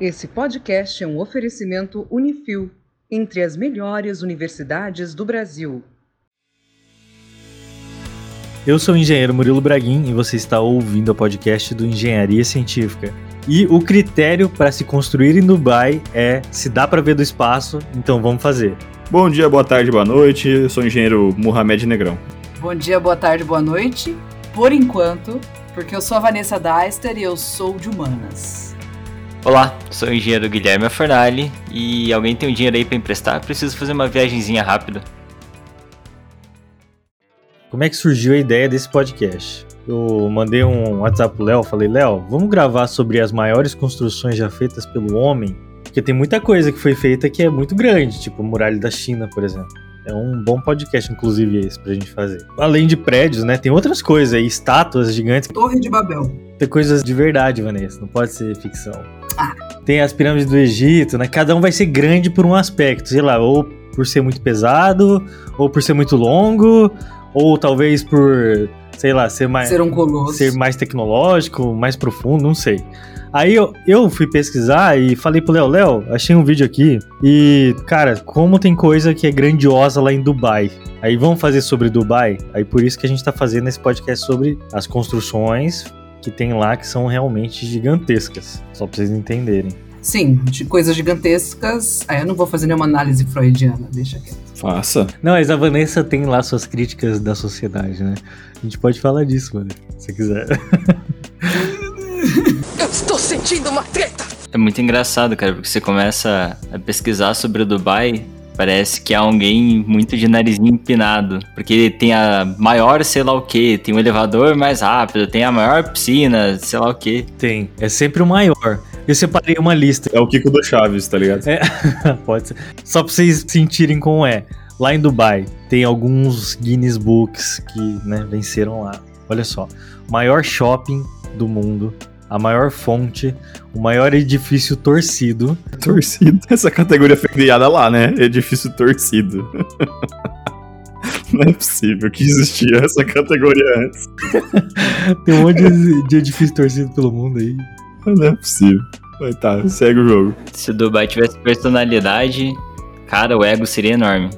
Esse podcast é um oferecimento Unifil, entre as melhores universidades do Brasil. Eu sou o engenheiro Murilo Braguin e você está ouvindo o podcast do Engenharia Científica. E o critério para se construir em Dubai é se dá para ver do espaço, então vamos fazer. Bom dia, boa tarde, boa noite. Eu sou o engenheiro Mohamed Negrão. Bom dia, boa tarde, boa noite. Por enquanto, porque eu sou a Vanessa Deister e eu sou de humanas. Olá, sou o engenheiro Guilherme Fornali e alguém tem um dinheiro aí para emprestar? Preciso fazer uma viagemzinha rápida. Como é que surgiu a ideia desse podcast? Eu mandei um WhatsApp pro Léo, falei, Léo, vamos gravar sobre as maiores construções já feitas pelo homem? Porque tem muita coisa que foi feita que é muito grande, tipo a muralha da China, por exemplo. É um bom podcast, inclusive, esse pra gente fazer. Além de prédios, né? Tem outras coisas aí, estátuas gigantes. Torre de Babel. Tem coisas de verdade, Vanessa, não pode ser ficção. Tem as pirâmides do Egito, né? Cada um vai ser grande por um aspecto, sei lá, ou por ser muito pesado, ou por ser muito longo, ou talvez por, sei lá, ser mais ser um colosso. ser mais tecnológico, mais profundo, não sei. Aí eu, eu fui pesquisar e falei pro Léo, Léo, achei um vídeo aqui e, cara, como tem coisa que é grandiosa lá em Dubai. Aí vamos fazer sobre Dubai? Aí por isso que a gente tá fazendo esse podcast sobre as construções que tem lá que são realmente gigantescas. Só pra vocês entenderem. Sim, de coisas gigantescas. Aí eu não vou fazer nenhuma análise freudiana, deixa quieto. Faça. Não, mas a Vanessa tem lá suas críticas da sociedade, né? A gente pode falar disso, mano, se quiser. Eu estou sentindo uma treta! É muito engraçado, cara, porque você começa a pesquisar sobre o Dubai, parece que é alguém muito de narizinho empinado, porque tem a maior sei lá o que, tem um elevador mais rápido, tem a maior piscina, sei lá o que. Tem, é sempre o maior. Eu separei uma lista. É o Kiko do Chaves, tá ligado? É, pode ser. Só pra vocês sentirem como é. Lá em Dubai, tem alguns Guinness Books que né, venceram lá. Olha só. Maior shopping do mundo. A maior fonte. O maior edifício torcido. Torcido. Essa categoria foi criada lá, né? Edifício torcido. Não é possível que existia essa categoria antes. Tem um monte de, de edifício torcido pelo mundo aí. Não é possível. Mas tá, segue o jogo. Se o Dubai tivesse personalidade, cara, o ego seria enorme.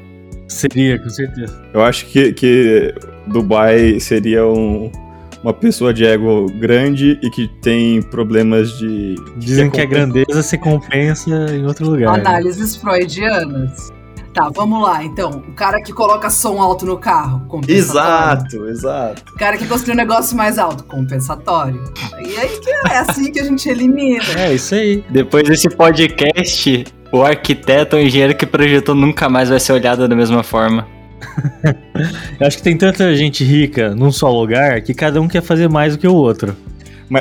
Seria, com certeza. Eu acho que, que Dubai seria um, uma pessoa de ego grande e que tem problemas de. Dizem que a grandeza se compensa em outro lugar. né? Análises freudianas. Tá, vamos lá. Então, o cara que coloca som alto no carro, compensatório. Exato, exato. O cara que construiu um negócio mais alto, compensatório. E aí que é assim que a gente elimina. É, isso aí. Depois desse podcast, o arquiteto ou engenheiro que projetou nunca mais vai ser olhado da mesma forma. Eu acho que tem tanta gente rica num só lugar que cada um quer fazer mais do que o outro.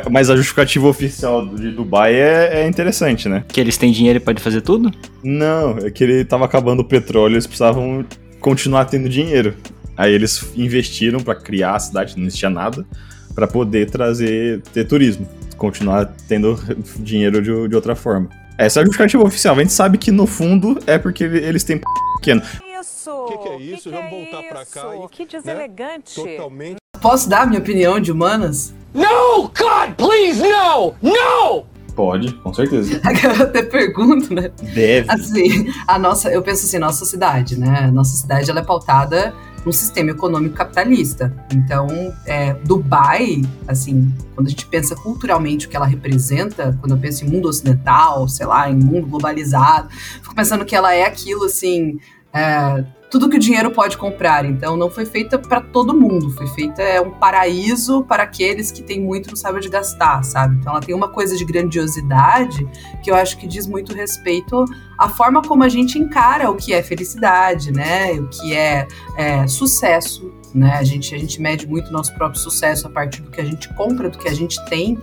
Mas, a justificativa oficial de Dubai é, é interessante, né? Que eles têm dinheiro e podem fazer tudo? Não, é que ele tava acabando o petróleo, eles precisavam continuar tendo dinheiro. Aí eles investiram pra criar a cidade, não existia nada, pra poder trazer ter turismo, continuar tendo dinheiro de, de outra forma. Essa é a justificativa oficial. A gente sabe que no fundo é porque eles têm p pequeno. Isso! Que que é isso? Vamos voltar pra cá e- Que deselegante. Totalmente. Posso dar a minha opinião de humanas? No! God, please, no! No! Pode, com certeza. Eu até pergunto, né? Deve. Assim, a nossa, eu penso assim, nossa cidade, né? Nossa cidade ela é pautada num sistema econômico capitalista. Então, é, Dubai, assim, quando a gente pensa culturalmente o que ela representa, quando eu penso em mundo ocidental, sei lá, em mundo globalizado, fico pensando que ela é aquilo assim. é, tudo que o dinheiro pode comprar. Então, não foi feita para todo mundo. Foi feita é um paraíso para aqueles que têm muito e não sabem onde gastar, sabe? Então, ela tem uma coisa de grandiosidade que eu acho que diz muito respeito à forma como a gente encara o que é felicidade, né? O que é, é sucesso, né? A gente, a gente mede muito o nosso próprio sucesso a partir do que a gente compra, do que a gente tem.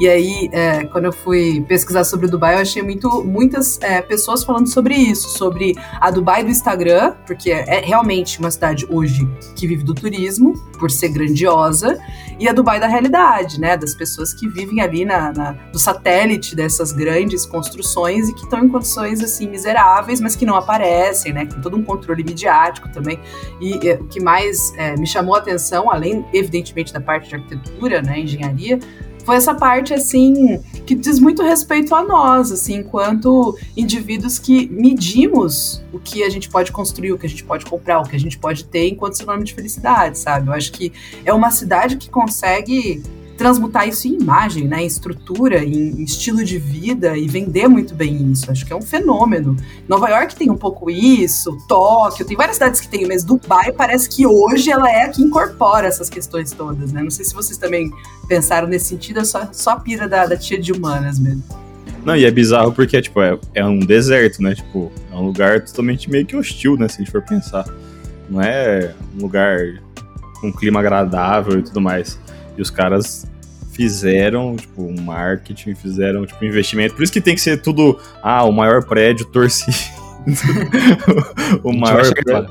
E aí, é, quando eu fui pesquisar sobre Dubai, eu achei muito, muitas é, pessoas falando sobre isso, sobre a Dubai do Instagram, porque é realmente uma cidade hoje que vive do turismo, por ser grandiosa, e a Dubai da realidade, né? Das pessoas que vivem ali na, na- no satélite dessas grandes construções e que estão em condições assim miseráveis, mas que não aparecem, né? Com todo um controle midiático também. E é, o que mais é, me chamou a atenção, além, evidentemente, da parte de arquitetura, né, engenharia, foi essa parte assim que diz muito respeito a nós, assim, enquanto indivíduos que medimos o que a gente pode construir, o que a gente pode comprar, o que a gente pode ter enquanto sinônimo de felicidade, sabe? Eu acho que é uma cidade que consegue transmutar isso em imagem, né, em estrutura, em estilo de vida e vender muito bem isso. Acho que é um fenômeno. Nova York tem um pouco isso, Tóquio, tem várias cidades que tem, mas Dubai parece que hoje ela é a que incorpora essas questões todas, né? Não sei se vocês também pensaram nesse sentido, é só, só a pira da, da tia de humanas mesmo. Não, e é bizarro porque, tipo, é, é um deserto, né? Tipo, é um lugar totalmente meio que hostil, né? Se a gente for pensar. Não é um lugar com clima agradável e tudo mais. E os caras fizeram, tipo, um marketing, fizeram, tipo, um investimento. Por isso que tem que ser tudo, ah, o maior prédio torcido. o maior prédio,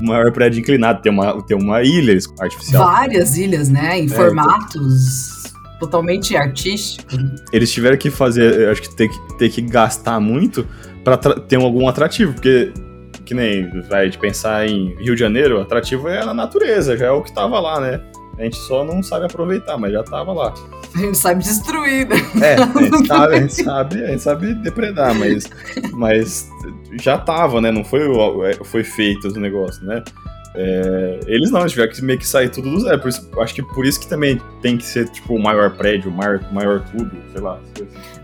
o maior prédio inclinado. Tem uma, tem uma ilha artificial. Várias ilhas, né? Em É, formatos totalmente artísticos. Eles tiveram que fazer, eu acho que ter que, ter que gastar muito pra tra- ter algum atrativo, porque que nem vai de pensar em Rio de Janeiro, o atrativo é a natureza, já é o que tava lá, né? A gente só não sabe aproveitar, mas já tava lá. A gente sabe destruir, né? É, a gente sabe, a gente sabe, a gente sabe depredar, mas, mas já tava, né? Não foi, o- é, foi feito os negócios, né? É, eles não, eles tiveram que meio que sair tudo do zero. Isso, acho que por isso que também tem que ser, tipo, o maior prédio, o maior, maior tudo, sei lá.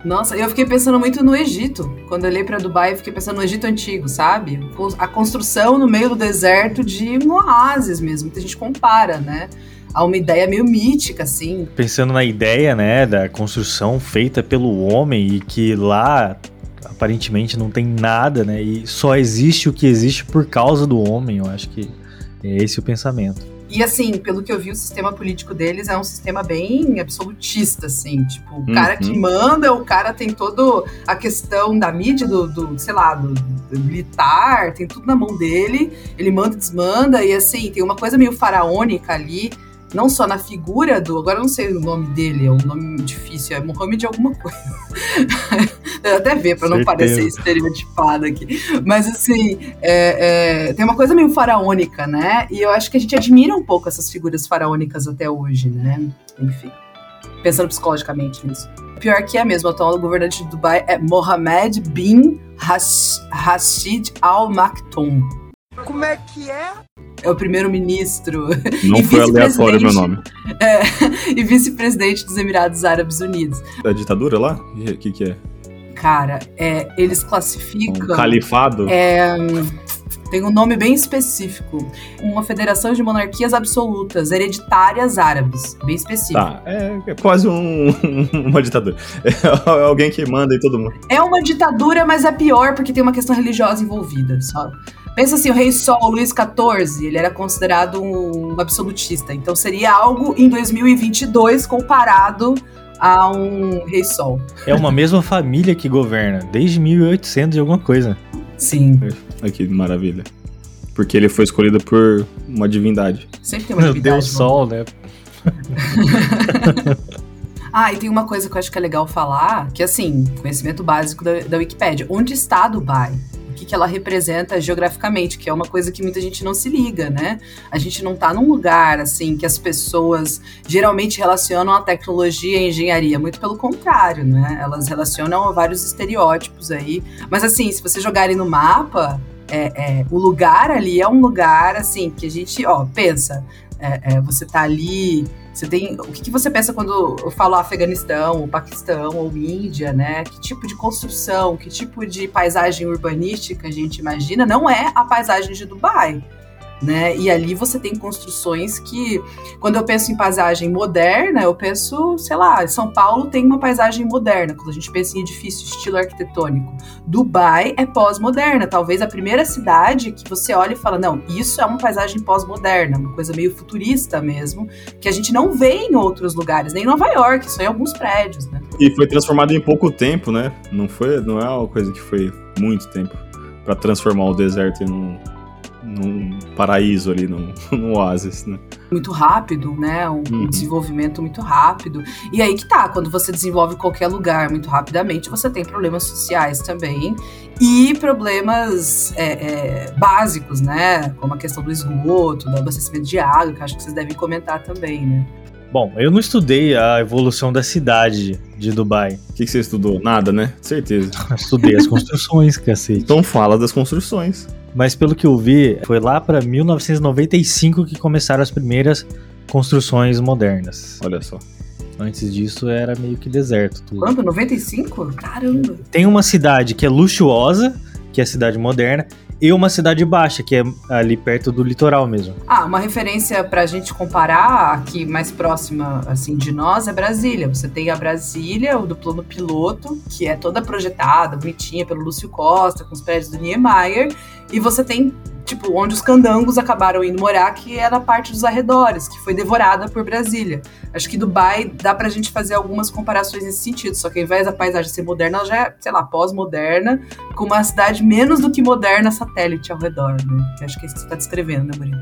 Nossa, eu fiquei pensando muito no Egito. Quando eu olhei pra Dubai, eu fiquei pensando no Egito antigo, sabe? A construção no meio do deserto de um oásis mesmo. Muita gente compara, né? A uma ideia meio mítica, assim. Pensando na ideia, né, da construção feita pelo homem e que lá aparentemente não tem nada, né, e só existe o que existe por causa do homem, eu acho que é esse o pensamento. E assim, pelo que eu vi, o sistema político deles é um sistema bem absolutista, assim. Tipo, o cara que manda, o cara tem toda a questão da mídia, do, do sei lá, do, do militar, tem tudo na mão dele. Ele manda e desmanda, e assim, tem uma coisa meio faraônica ali. Não só na figura do. Agora eu não sei o nome dele, é um nome difícil, é Mohamed alguma coisa. eu até ver, pra não parecer estereotipada aqui. Mas assim, é, é, tem uma coisa meio faraônica, né? E eu acho que a gente admira um pouco essas figuras faraônicas até hoje, né? Enfim, pensando psicologicamente nisso. Pior que é mesmo, o atual governante de Dubai é Mohammed bin Rashid Al Maktoum. Como é que é? É o primeiro-ministro Não E foi aleatório meu nome. e vice-presidente dos Emirados Árabes Unidos. Da ditadura lá? O que, que é? Cara, é, eles Um classificam. califado? É, tem um nome bem específico. Uma federação de monarquias absolutas, hereditárias árabes. Bem específico. Tá, é, é quase um, uma ditadura. É alguém que manda em todo mundo. É uma ditadura, mas é pior porque tem uma questão religiosa envolvida, sabe? Pensa assim, o rei Sol, Luís XIV, ele era considerado um absolutista. Então seria algo em 2022 comparado a um rei Sol. É uma mesma família que governa, desde 1800 e alguma coisa. Sim. Olha que maravilha. Porque ele foi escolhido por uma divindade. Sempre tem uma Meu divindade, Deus, mano. sol, né? Ah, e tem uma coisa que eu acho que é legal falar, que assim, conhecimento básico da, da Wikipédia. Onde está Dubai? Que, ela representa geograficamente, que é uma coisa que muita gente não se liga, né? A gente não tá num lugar, assim, que as pessoas geralmente relacionam a tecnologia e a engenharia. Muito pelo contrário, né? Elas relacionam vários estereótipos aí. Mas assim, se você jogarem no mapa, é, é, o lugar ali é um lugar, assim, que a gente, ó, pensa. é, é, você tá ali você tem. O que, que você pensa quando eu falo Afeganistão, ou Paquistão, ou Índia, né? Que tipo de construção, que tipo de paisagem urbanística a gente imagina? Não é a paisagem de Dubai. Né? E ali você tem construções que, quando eu penso em paisagem moderna, eu penso, sei lá, São Paulo tem uma paisagem moderna, quando a gente pensa em edifício estilo arquitetônico. Dubai é pós-moderna, talvez a primeira cidade que você olha e fala, não, isso é uma paisagem pós-moderna, uma coisa meio futurista mesmo, que a gente não vê em outros lugares, nem em Nova York, só em alguns prédios, né? E foi transformado em pouco tempo, né? Não, foi, não é uma coisa que foi muito tempo pra transformar o deserto em um, num paraíso ali, num, num oásis, né? Muito rápido, né? Um, um Uhum. desenvolvimento muito rápido. E aí que tá, quando você desenvolve qualquer lugar muito rapidamente, você tem problemas sociais também. E problemas é, é, básicos, né? Como a questão do esgoto, do abastecimento de água, que eu acho que vocês devem comentar também, né? Bom, eu não estudei a evolução da cidade de Dubai. O que, que você estudou? Nada, né? Certeza. Estudei as construções, cacete. Então fala das construções. Mas pelo que eu vi, foi lá pra 1995 que começaram as primeiras construções modernas. Olha só. Antes disso era meio que deserto tudo. Quando? 95? Caramba. Tem uma cidade que é luxuosa, que é a cidade moderna, e uma cidade baixa, que é ali perto do litoral mesmo. Ah, uma referência pra gente comparar aqui mais próxima assim de nós é Brasília. Você tem a Brasília, o do plano piloto, que é toda projetada, bonitinha pelo Lúcio Costa, com os prédios do Niemeyer, e você tem tipo onde os candangos acabaram indo morar, que na parte dos arredores, que foi devorada por Brasília. Acho que Dubai dá pra gente fazer algumas comparações nesse sentido, só que ao invés da paisagem ser moderna, ela já é, sei lá, pós-moderna, com uma cidade menos do que moderna satélite ao redor, né? Acho que é isso que você tá descrevendo, né, Murilo?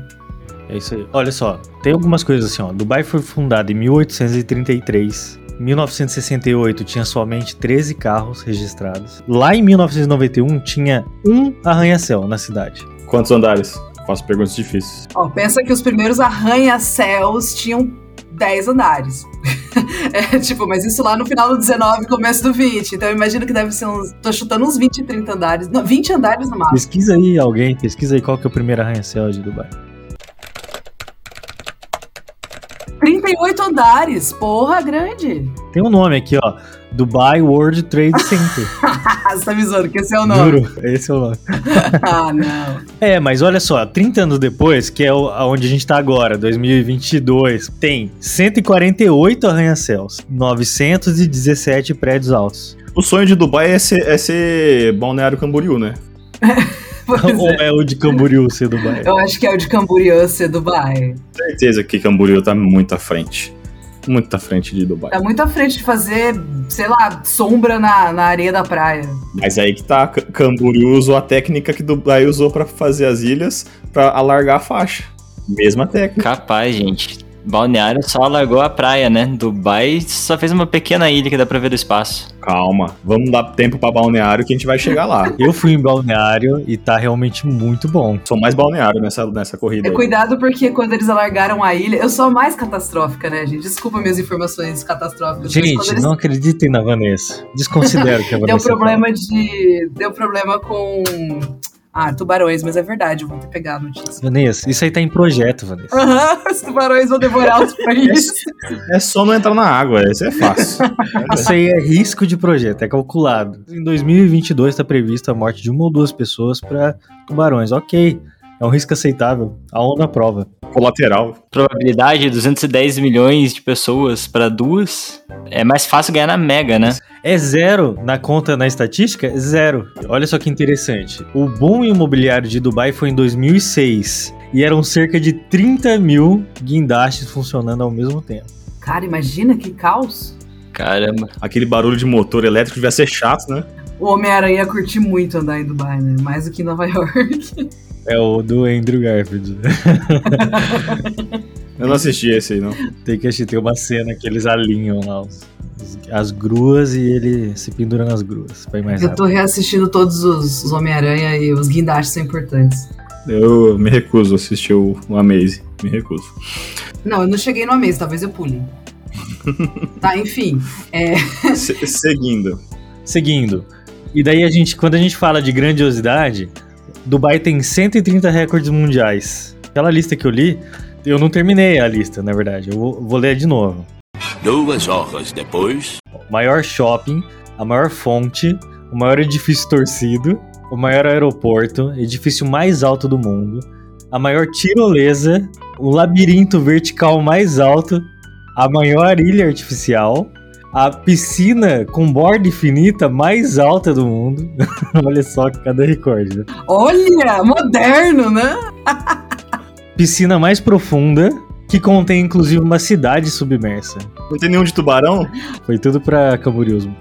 É isso aí. Olha só, tem algumas coisas assim, ó. Dubai foi fundada em 1833. Em 1968 tinha somente 13 carros registrados. Lá em 1991 tinha um arranha-céu na cidade. Quantos andares? Faço perguntas difíceis. Ó, pensa que os primeiros arranha-céus tinham 10 andares. é, tipo, mas isso lá no final do 19, começo do 20. Então eu imagino que deve ser uns. Tô chutando uns 20, 30 andares. Não, 20 andares no máximo. Pesquisa aí alguém, pesquisa aí qual que é o primeiro arranha-céu de Dubai. 38 andares. Porra, grande. Tem um nome aqui, ó. Dubai World Trade Center. Você tá me zoando que esse é o nome. Juro, esse é o nome. ah, não. É, mas olha só, 30 anos depois, que é o- aonde a gente tá agora, 2022, tem 148 arranha-céus, 917 prédios altos. O sonho de Dubai é ser, é ser Balneário Camboriú, né? Ou é. é o de Camboriú ser Dubai? Eu acho que é o de Camboriú ser Dubai. Certeza que Camboriú tá muito à frente. Muito à frente de Dubai. Tá muito à frente de fazer, sei lá, sombra na, na areia da praia. Mas aí que tá, Camboriú usou a técnica que Dubai usou pra fazer as ilhas pra alargar a faixa. Mesma técnica. Capaz, gente. Balneário só largou a praia, né? Dubai só fez uma pequena ilha que dá pra ver do espaço. Calma, vamos dar tempo pra Balneário que a gente vai chegar lá. Eu fui em Balneário e tá realmente muito bom. Sou mais Balneário nessa, nessa corrida. É, aí. cuidado porque quando eles alargaram a ilha, eu sou a mais catastrófica, né, gente? Desculpa minhas informações catastróficas. Gente, eles- não acreditem na Vanessa. Desconsidero que a Vanessa Deu fala. problema de. Deu problema com. Ah, tubarões, mas é verdade, eu vou ter que pegar a notícia. Vanessa, isso aí tá em projeto, Vanessa. Aham, os tubarões vão devorar os países. É só não entrar na água, isso é fácil. Isso aí é risco de projeto, é calculado. Em 2022 está prevista a morte de uma ou duas pessoas para tubarões. Ok, é um risco aceitável. A ONU aprova. Colateral. Probabilidade 210 milhões de pessoas pra duas. É mais fácil ganhar na Mega, né? É zero na conta, na estatística? É Zero. Olha só que interessante. O boom imobiliário de Dubai foi em 2006 e eram cerca de 30 mil guindastes funcionando ao mesmo tempo. Cara, imagina que caos. Caramba. Aquele barulho de motor elétrico devia ser chato, né? O Homem-Aranha ia curtir muito andar em Dubai, né? Mais do que em Nova York. É o do Andrew Garfield. Eu não assisti esse aí, não. Tem que assistir, tem uma cena que eles alinham lá os- as gruas e ele se pendura nas gruas pra ir mais Eu tô rápido. reassistindo todos os, os Homem-Aranha e os guindastes são importantes. Eu me recuso a assistir o, o Amaze. Me recuso. Não, eu não cheguei no Amaze, talvez eu pule. tá, enfim. É, Se- seguindo. Seguindo. E daí a gente, quando a gente fala de grandiosidade, Dubai tem 130 recordes mundiais. Aquela lista que eu li, eu não terminei a lista, na verdade. Eu vou, vou ler de novo. Duas horas depois. Maior shopping, a maior fonte, o maior edifício torcido, o maior aeroporto, edifício mais alto do mundo, a maior tirolesa, o labirinto vertical mais alto, a maior ilha artificial, a piscina com borda infinita mais alta do mundo. Olha só cada recorde. né? olha, moderno, né? Piscina mais profunda, que contém inclusive uma cidade submersa. Não tem nenhum de tubarão? Foi tudo pra Camboriúsmo.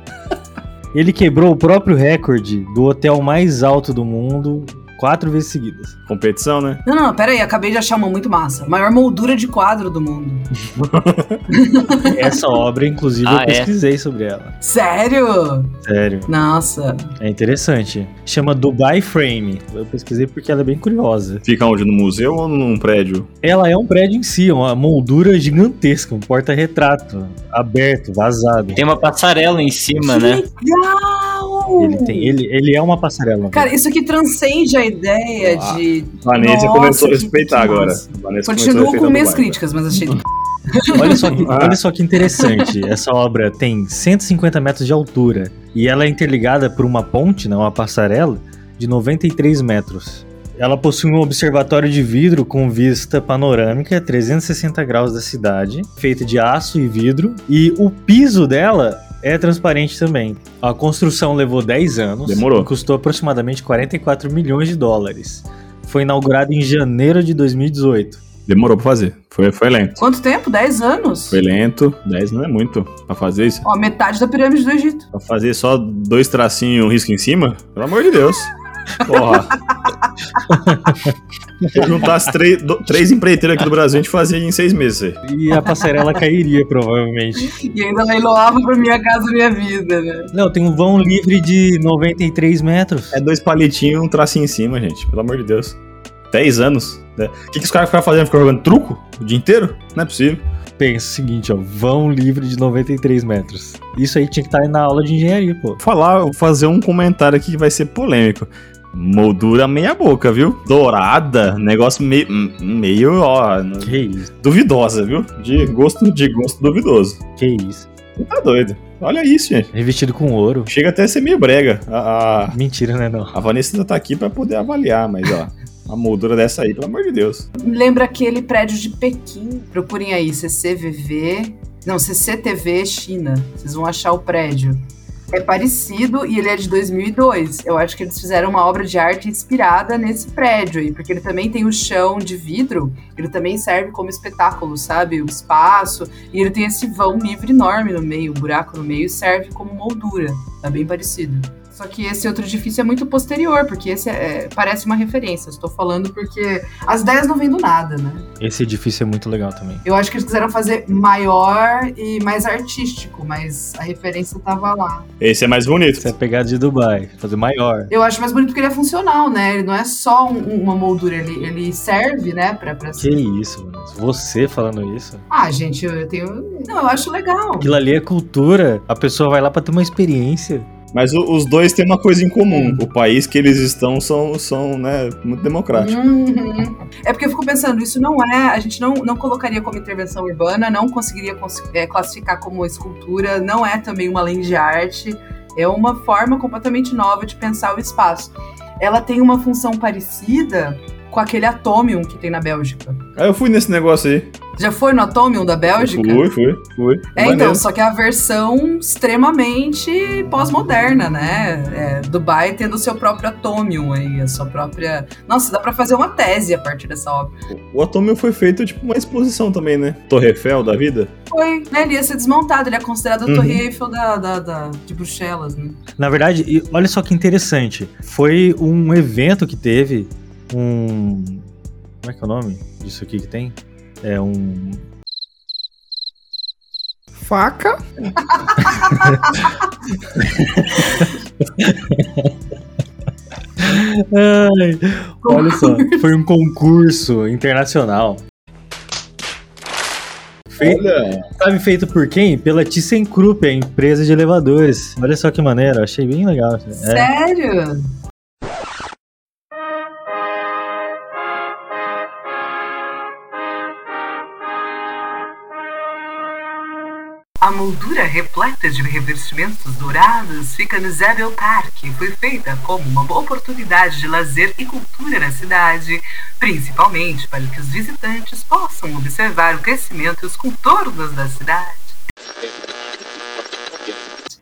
Ele quebrou o próprio recorde do hotel mais alto do mundo quatro vezes seguidas. Competição, né? Não, não, pera aí, acabei de achar uma muito massa. Maior moldura de quadro do mundo. Essa obra, inclusive, Ah, eu é? pesquisei sobre ela. Sério? Sério. Nossa. É interessante. Chama Dubai Frame. Eu pesquisei porque ela é bem curiosa. Fica onde? No museu ou num prédio? Ela é um prédio em si, uma moldura gigantesca, um porta-retrato, aberto, vazado. Tem uma passarela em cima, né? Legal! Ele, tem, ele, ele é uma passarela. Cara, isso aqui transcende a ideia Ah, de. Vanessa Nossa, começou a respeitar que agora. Vanessa Continuo com minhas críticas, mas achei. Olha só, que, Ah. olha só que interessante. Essa obra tem 150 metros de altura e ela é interligada por uma ponte, né, uma passarela, de 93 metros. Ela possui um observatório de vidro com vista panorâmica 360 graus da cidade, feita de aço e vidro, e o piso dela é transparente também. A construção levou 10 anos Demorou. e custou aproximadamente 44 milhões de dólares. Foi inaugurado em janeiro de 2018. Demorou pra fazer. Foi, foi lento. Quanto tempo? 10 anos? Foi lento. 10 não é muito pra fazer isso. Ó, metade da pirâmide do Egito. Pra fazer só dois tracinhos e um risco em cima? Pelo amor de Deus. Porra. Se eu juntasse três, do- três empreiteiros aqui do Brasil, a gente fazia em seis meses. aí. E a passarela cairia, provavelmente. E ainda leiloava pra minha casa, minha vida, né? Não, tem um vão livre de 93 metros. É dois palitinhos e um tracinho em cima, gente. Pelo amor de Deus. 10 anos. né? O que, que os caras ficaram fazendo? Ficaram jogando truco o dia inteiro? Não é possível. Pensa o seguinte, ó, vão livre de 93 metros. Isso aí tinha que estar na aula de engenharia, pô. Falar, vou fazer um comentário aqui que vai ser polêmico. Moldura meia boca, viu? Dourada, negócio meio, meio ó, Que isso, duvidosa, viu? De gosto, de gosto duvidoso. que isso. Você tá doido. Olha isso, gente. Revestido com ouro. Chega até a ser meio brega. A, a, Mentira, né, não? a Vanessa tá aqui pra poder avaliar, mas ó, a moldura dessa aí, pelo amor de Deus. Lembra aquele prédio de Pequim. Procurem aí, CCVV. Não, CCTV China. Vocês vão achar o prédio. É parecido e ele é de 2002. Eu acho que eles fizeram uma obra de arte inspirada nesse prédio aí, porque ele também tem o chão de vidro, ele também serve como espetáculo, sabe? O espaço, e ele tem esse vão livre enorme no meio, um buraco no meio, serve como moldura. Tá bem parecido. Só que esse outro edifício é muito posterior, porque esse é- parece uma referência. Estou falando porque as ideias não vêm do nada, né? Esse edifício é muito legal também. Eu acho que eles quiseram fazer maior e mais artístico, mas a referência tava lá. Esse é mais bonito. Essa é a pegada de Dubai, fazer maior. Eu acho mais bonito porque ele é funcional, né? Ele não é só um- uma moldura, ele, ele serve, né, pra, pra... Que isso, mano. Você falando isso. Ah, gente, eu tenho... Não, eu acho legal. Aquilo ali é cultura. A pessoa vai lá pra ter uma experiência. Mas o- os dois têm uma coisa em comum. O país que eles estão são, são né, muito democráticos. Uhum. É porque eu fico pensando, isso não é, a gente não, não colocaria como intervenção urbana, não conseguiria cons- é, classificar como escultura, não é também uma lei de arte, é uma forma completamente nova de pensar o espaço. Ela tem uma função parecida com aquele Atomium que tem na Bélgica. Aí eu fui nesse negócio aí. Já foi no Atomium da Bélgica? Fui, fui, fui. É, Maneiro. então, só que é a versão extremamente pós-moderna, né? É, Dubai tendo o seu próprio Atomium aí, a sua própria. Nossa, dá pra fazer uma tese a partir dessa obra. O Atômio foi feito tipo uma exposição também, né? Torre Eiffel da vida. Foi, né? Ele ia ser desmontado, ele é considerado a Uhum. Torre Eiffel da, da, da- de Bruxelas, né? Na verdade, olha só que interessante. Foi um evento que teve um. Como é que é o nome disso aqui que tem? É um. Faca? Ai, olha só, foi um concurso internacional. Feito, Olha, sabe feito por quem? Pela ThyssenKrupp, a empresa de elevadores. Olha só que maneiro, achei bem legal. É. A moldura repleta de revestimentos dourados fica no Zebel Park e foi feita como uma boa oportunidade de lazer e cultura na cidade, principalmente para que os visitantes possam observar o crescimento e os contornos da cidade.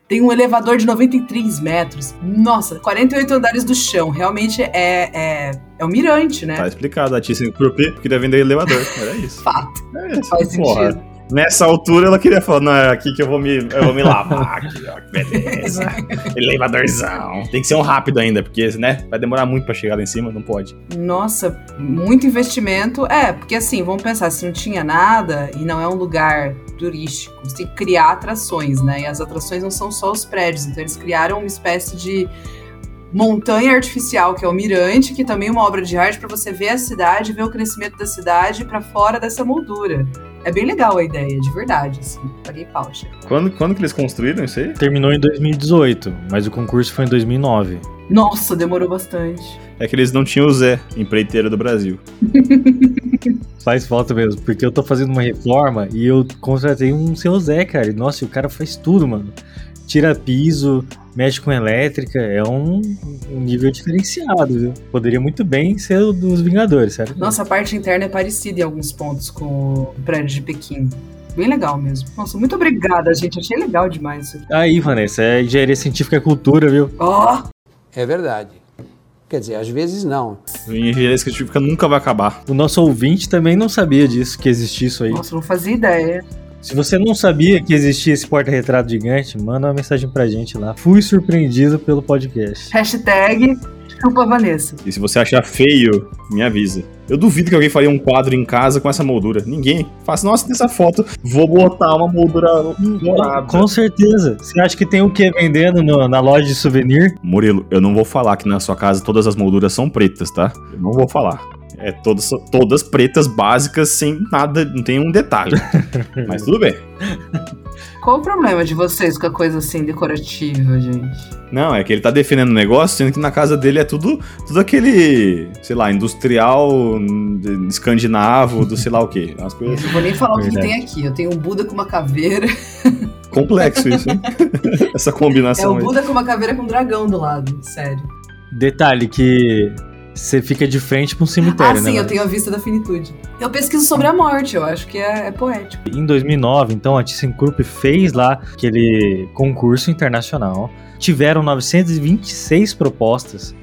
Tem um elevador de 93 metros. Nossa, 48 andares do chão. Realmente é, é, é um mirante, né? tá explicado. A ThyssenKrupp queria vender elevador. Era isso. Fato. É isso. Faz Porra. Nessa altura ela queria falar, não, é aqui que eu vou me, eu vou me lavar, aqui, ó, que beleza. Elevadorzão. Tem que ser um rápido ainda, porque, né, vai demorar muito pra chegar lá em cima, não pode. Nossa, muito investimento. É, porque assim, vamos pensar, se não tinha nada e não é um lugar turístico, você tem que criar atrações, né? E as atrações não são só os prédios, então eles criaram uma espécie de montanha artificial, que é o mirante, que também é uma obra de arte para você ver a cidade, ver o crescimento da cidade para fora dessa moldura. É bem legal a ideia, de verdade, assim. Paguei pau, Chico. Quando, quando que eles construíram isso aí? Terminou em 2018, mas o concurso foi em 2009. Nossa, demorou bastante. É que eles não tinham o Zé, empreiteiro do Brasil. Faz falta mesmo, porque eu tô fazendo uma reforma e eu contratei um seu Zé, cara. Nossa, e o cara faz tudo, mano. Tira piso, mexe com elétrica, é um, um nível diferenciado, viu? Poderia muito bem ser o dos Vingadores, sério. Nossa, a parte interna é parecida em alguns pontos com o prédio de Pequim. Bem legal mesmo. Nossa, muito obrigada, gente. Achei legal demais isso aqui. Aí, Vanessa, é engenharia científica e cultura, viu? Ó, É verdade. Quer dizer, às vezes não. A engenharia científica nunca vai acabar. O nosso ouvinte também não sabia disso, que existia isso aí. nossa, não fazia ideia. Se você não sabia que existia esse porta-retrato gigante, manda uma mensagem pra gente lá. Fui surpreendido pelo podcast. Hashtag chupa Vanessa. E se você achar feio, me avisa. Eu duvido que alguém faria um quadro em casa com essa moldura. Ninguém. Faz, nossa, dessa foto, vou botar uma moldura dourada. Com certeza. Você acha que tem o que vendendo no- na loja de souvenir? Murilo, eu não vou falar que na sua casa todas as molduras são pretas, tá? Eu não vou falar. É todas, todas pretas, básicas, sem nada, não tem um detalhe. Mas tudo bem. Qual o problema de vocês com a coisa assim decorativa, gente? Não, é que ele tá defendendo o negócio, sendo que na casa dele é tudo, tudo aquele, sei lá, industrial, hum, escandinavo, do sei lá o quê. Umas coisas Não vou nem falar o que Verdade. tem aqui. Eu tenho um Buda com uma caveira. complexo isso, hein? Essa É combinação o aí. Buda com uma caveira com um dragão do lado. Sério. Detalhe que você fica de frente pra um Ah, cemitério, né? sim, eu mano? tenho a vista da finitude. Eu pesquiso sobre a morte, eu acho que é, é poético. Em 2009, então, a ThyssenKrupp fez lá aquele concurso internacional. Tiveram 926 propostas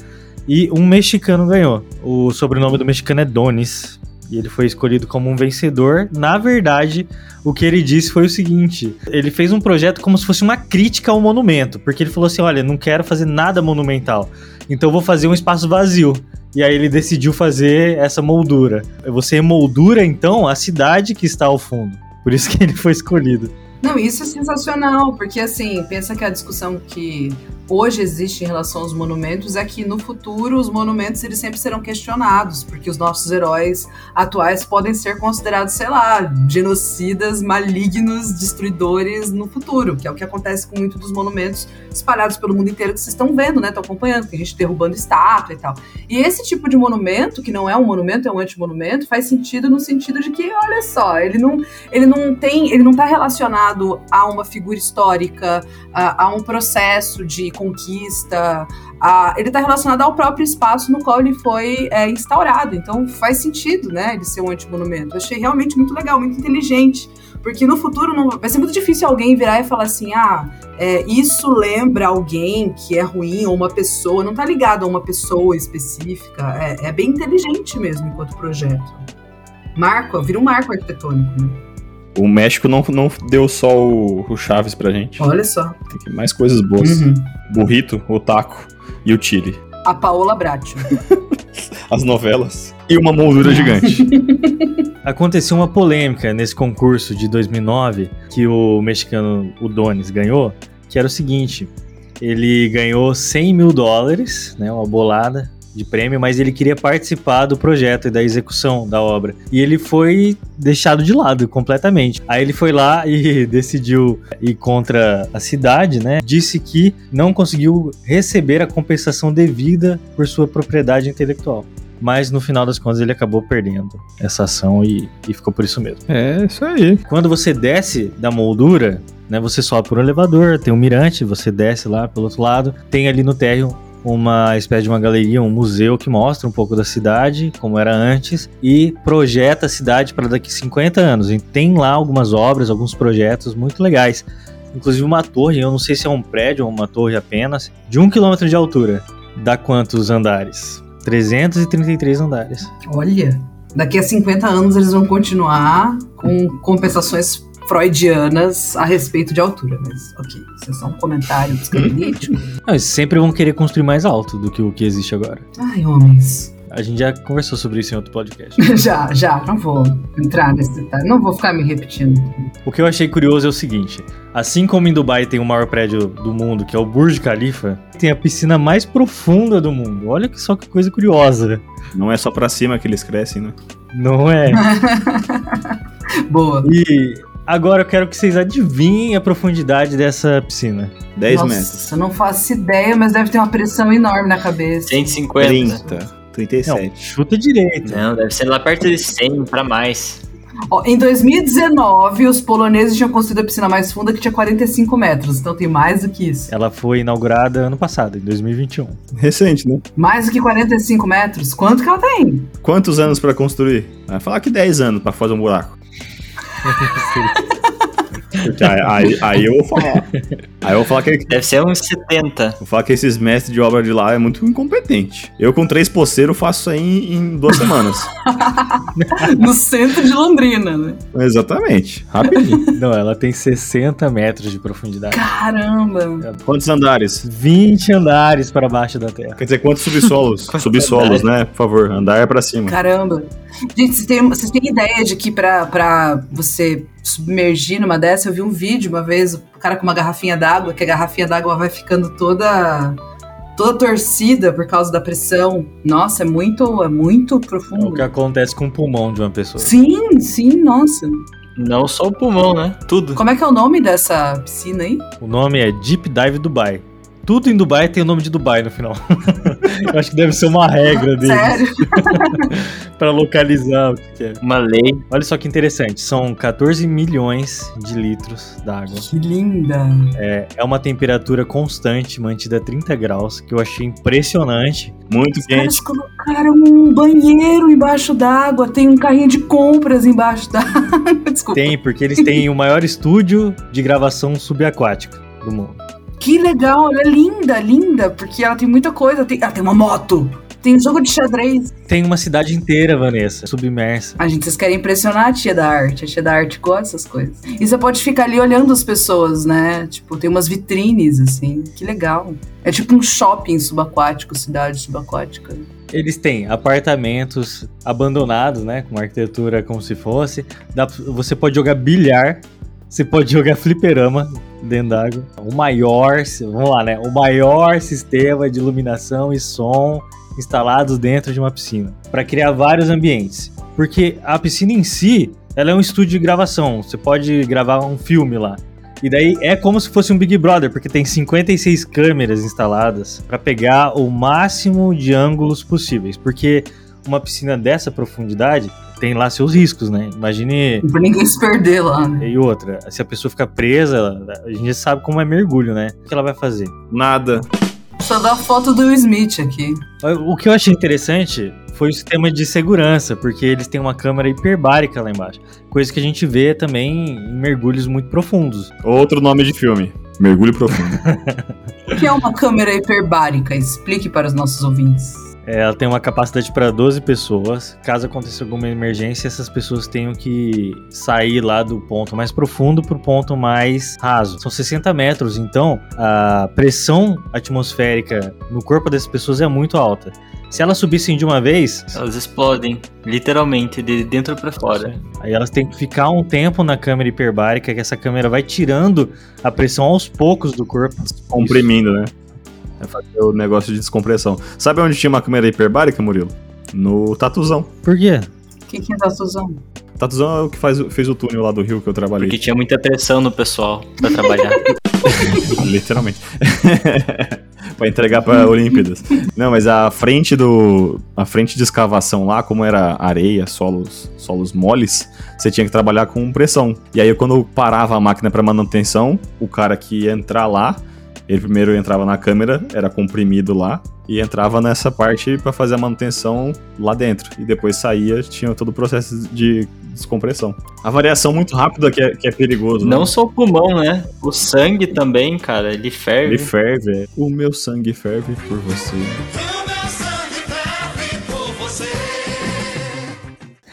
e um mexicano ganhou. O sobrenome do mexicano é Donis. E ele foi escolhido como um vencedor. Na verdade, o que ele disse foi o seguinte: ele fez um projeto como se fosse uma crítica ao monumento, porque ele falou assim: olha, não quero fazer nada monumental, então vou fazer um espaço vazio. E aí ele decidiu fazer essa moldura. Você moldura então a cidade que está ao fundo. Por isso que ele foi escolhido. Não, isso é sensacional, porque assim, pensa que a discussão que hoje existe em relação aos monumentos é que no futuro os monumentos eles sempre serão questionados, porque os nossos heróis atuais podem ser considerados, sei lá, genocidas, malignos, destruidores no futuro, que é o que acontece com muitos dos monumentos espalhados pelo mundo inteiro que vocês estão vendo, né? Estão acompanhando, a gente derrubando estátua e tal. E esse tipo de monumento, que não é um monumento, é um antimonumento, faz sentido no sentido de que, olha só, ele não ele não tem, ele não está relacionado a uma figura histórica, a, a um processo de conquista, a- ele está relacionado ao próprio espaço no qual ele foi é, instaurado. Então faz sentido, né, ele ser um antimonumento. Eu achei realmente muito legal, muito inteligente. Porque no futuro não, vai ser muito difícil alguém virar e falar assim: ah, é, isso lembra alguém que é ruim ou uma pessoa. Não tá ligado a uma pessoa específica. É, é bem inteligente mesmo enquanto projeto. Marco, vira um marco arquitetônico. Né? O México não, não deu só o, o Chaves pra gente. Olha só. Tem mais coisas boas. Uhum. Burrito, o taco e o Chile. A Paola Bracho. As novelas. E uma moldura gigante. Aconteceu uma polêmica nesse concurso de 2009 que o mexicano, o Donis, ganhou, que era o seguinte: ele ganhou 100 mil dólares, né, uma bolada de prêmio, mas ele queria participar do projeto e da execução da obra. E ele foi deixado de lado completamente. Aí ele foi lá e decidiu ir contra a cidade, né? Disse que não conseguiu receber a compensação devida por sua propriedade intelectual. Mas no final das contas ele acabou perdendo essa ação e, e ficou por isso mesmo. é, isso aí. Quando você desce da moldura, né, você sobe por um elevador, tem um mirante, você desce lá pelo outro lado, tem ali no térreo uma espécie de uma galeria, um museu que mostra um pouco da cidade, como era antes, e projeta a cidade para daqui 50 anos. E tem lá algumas obras, alguns projetos muito legais. Inclusive uma torre, eu não sei se é um prédio ou uma torre apenas, de um quilômetro de altura. Dá quantos andares? 333 andares. Olha, daqui a 50 anos eles vão continuar com compensações freudianas a respeito de altura, mas ok, isso é só um comentário psicanalítico. Não, eles sempre vão querer construir mais alto do que o que existe agora. Ai, homens. A gente já conversou sobre isso em outro podcast. Já, já, não vou entrar nesse detalhe, não vou ficar me repetindo. O que eu achei curioso é o seguinte: assim como em Dubai tem o maior prédio do mundo, que é o Burj Khalifa, tem a piscina mais profunda do mundo. Olha que só que coisa curiosa. Não é só pra cima que eles crescem, né? Não é? Boa. E agora eu quero que vocês adivinhem a profundidade dessa piscina. 10 Nossa, metros. eu não faço ideia, mas deve ter uma pressão enorme na cabeça. 150. 30. Não, 37. chuta direito. Não, deve ser lá perto de 100 pra mais. Ó, em 2019, os poloneses tinham construído a piscina mais funda que tinha 45 metros, então tem mais do que isso. Ela foi inaugurada ano passado, em 2021. Recente, né? Mais do que 45 metros? Quanto que ela tem? Quantos anos pra construir? Vai falar que 10 anos pra fazer um buraco. sí. Aí, aí, aí eu vou falar. Aí eu vou falar que, Deve ser uns 70. vou falar que esses mestres de obra de lá é muito incompetente. Eu com três poceiros faço isso aí em, em duas semanas. No centro de Londrina, né? Exatamente. Rapidinho. Não, ela tem 60 metros de profundidade. Caramba! Quantos andares? 20 andares para baixo da Terra. Quer dizer, quantos subsolos? subsolos, né? Por favor, andar é pra cima. Caramba! Gente, vocês têm, vocês têm ideia de que pra, pra você submergir numa dessa, eu vi um vídeo uma vez, o cara com uma garrafinha d'água, que a garrafinha d'água vai ficando toda toda torcida por causa da pressão. Nossa, é muito, é muito É o profundo. que acontece com o pulmão de uma pessoa. Sim, sim, nossa. Não só o pulmão, né? Tudo. Como é que é o nome dessa piscina aí? O nome é Deep Dive Dubai. Tudo em Dubai tem o nome de Dubai no final. Eu acho que deve ser uma regra deles Sério? para localizar o que é. Uma lei. Olha só que interessante, são 14 milhões de litros d'água. Que linda. É, é uma temperatura constante, mantida a 30 graus, que eu achei impressionante. Muito Os quente. colocaram um banheiro embaixo d'água, tem um carrinho de compras embaixo d'água. Desculpa. Tem, porque eles têm o maior estúdio de gravação subaquática do mundo. Que legal, ela é linda, linda, porque ela tem muita coisa. Tem, ela tem uma moto, tem jogo de xadrez. Tem uma cidade inteira, Vanessa, submersa. A gente, vocês querem impressionar a tia da arte. A tia da arte gosta dessas coisas. E você pode ficar ali olhando as pessoas, né? Tipo, tem umas vitrines, assim. Que legal. É tipo um shopping subaquático, cidade subaquática. Eles têm apartamentos abandonados, né? Com arquitetura como se fosse. Dá- você pode jogar bilhar, você pode jogar fliperama dentro d'água. O maior, vamos lá, né? O maior sistema de iluminação e som instalados dentro de uma piscina. Para criar vários ambientes. Porque a piscina em si, ela é um estúdio de gravação. Você pode gravar um filme lá. E daí é como se fosse um Big Brother, porque tem 56 câmeras instaladas para pegar o máximo de ângulos possíveis. Porque uma piscina dessa profundidade tem lá seus riscos, né? Imagine. Pra ninguém se perder lá, né? E outra, se a pessoa ficar presa, a gente já sabe como é mergulho, né? O que ela vai fazer? Nada. Só dá a foto do Smith aqui. O que eu achei interessante foi o sistema de segurança, porque eles têm uma câmera hiperbárica lá embaixo. Coisa que a gente vê também em mergulhos muito profundos. Outro nome de filme. Mergulho profundo. O que é uma câmera hiperbárica? Explique para os nossos ouvintes. É, ela tem uma capacidade para 12 pessoas. Caso aconteça alguma emergência, essas pessoas tenham que sair lá do ponto mais profundo para o ponto mais raso. São 60 metros, então a pressão atmosférica no corpo dessas pessoas é muito alta. Se elas subissem de uma vez, Elas explodem, literalmente, de dentro pra fora. aí elas têm que ficar um tempo na câmera hiperbárica, que essa câmera vai tirando a pressão aos poucos do corpo. Comprimindo, né? É fazer o negócio de descompressão. Sabe onde tinha uma câmera hiperbárica, Murilo? No Tatuzão. Por quê? O que, que é Tatuzão? Tatuzão é o que faz, fez o túnel lá do Rio que eu trabalhei. Porque tinha muita pressão no pessoal pra trabalhar. Literalmente. pra entregar pra Olimpíadas. Não, mas a frente do. A frente de escavação lá, como era areia, solos, solos moles, você tinha que trabalhar com pressão. E aí, quando eu parava a máquina pra manutenção, o cara que ia entrar lá, ele primeiro entrava na câmera, era comprimido lá, e entrava nessa parte pra fazer a manutenção lá dentro. E depois saía, tinha todo o processo de descompressão. A variação muito rápida que é, que é perigoso. né? Não só o pulmão, né? O sangue também, cara, ele ferve. Ele ferve. é. O meu sangue ferve por você.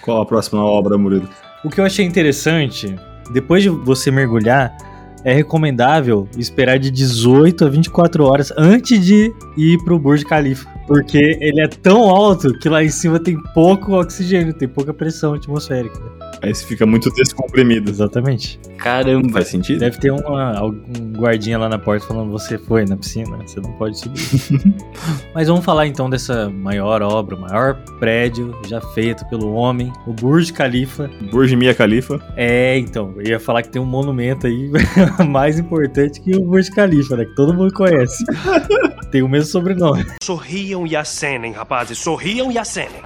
Qual a próxima obra, Murilo? O que eu achei interessante depois de você mergulhar, é recomendável esperar de 18 a 24 horas antes de ir pro Burj Khalifa. Porque ele é tão alto que lá em cima tem pouco oxigênio, tem pouca pressão atmosférica. Aí você fica muito descomprimido. Exatamente. Caramba. Faz sentido? Deve ter uma, algum guardinha lá na porta falando você foi na piscina, você não pode subir. Mas vamos falar então dessa maior obra, maior prédio já feito pelo homem, o Burj Khalifa. Burj Mia Khalifa. É, então, eu ia falar que tem um monumento aí mais importante que o Burj Khalifa, né? Que todo mundo conhece. tem o mesmo sobrenome. Sorriam e acenem, rapazes, sorriam e acenem.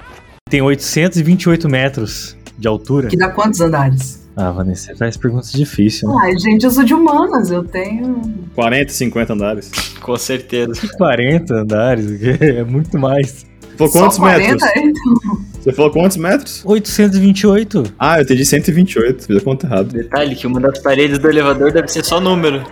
Tem 828 metros de altura. Que dá quantos andares? Ah, Vanessa, você faz perguntas difíceis, né? Ai, gente, eu sou de humanas, eu tenho. 40, 50 andares. Com certeza. 40 andares, é muito mais. Você falou quantos Só 40? metros? Então. Você falou quantos metros? 828. Ah, eu entendi 128. Fiz a conta errada. Detalhe que uma das paredes do elevador deve ser só número.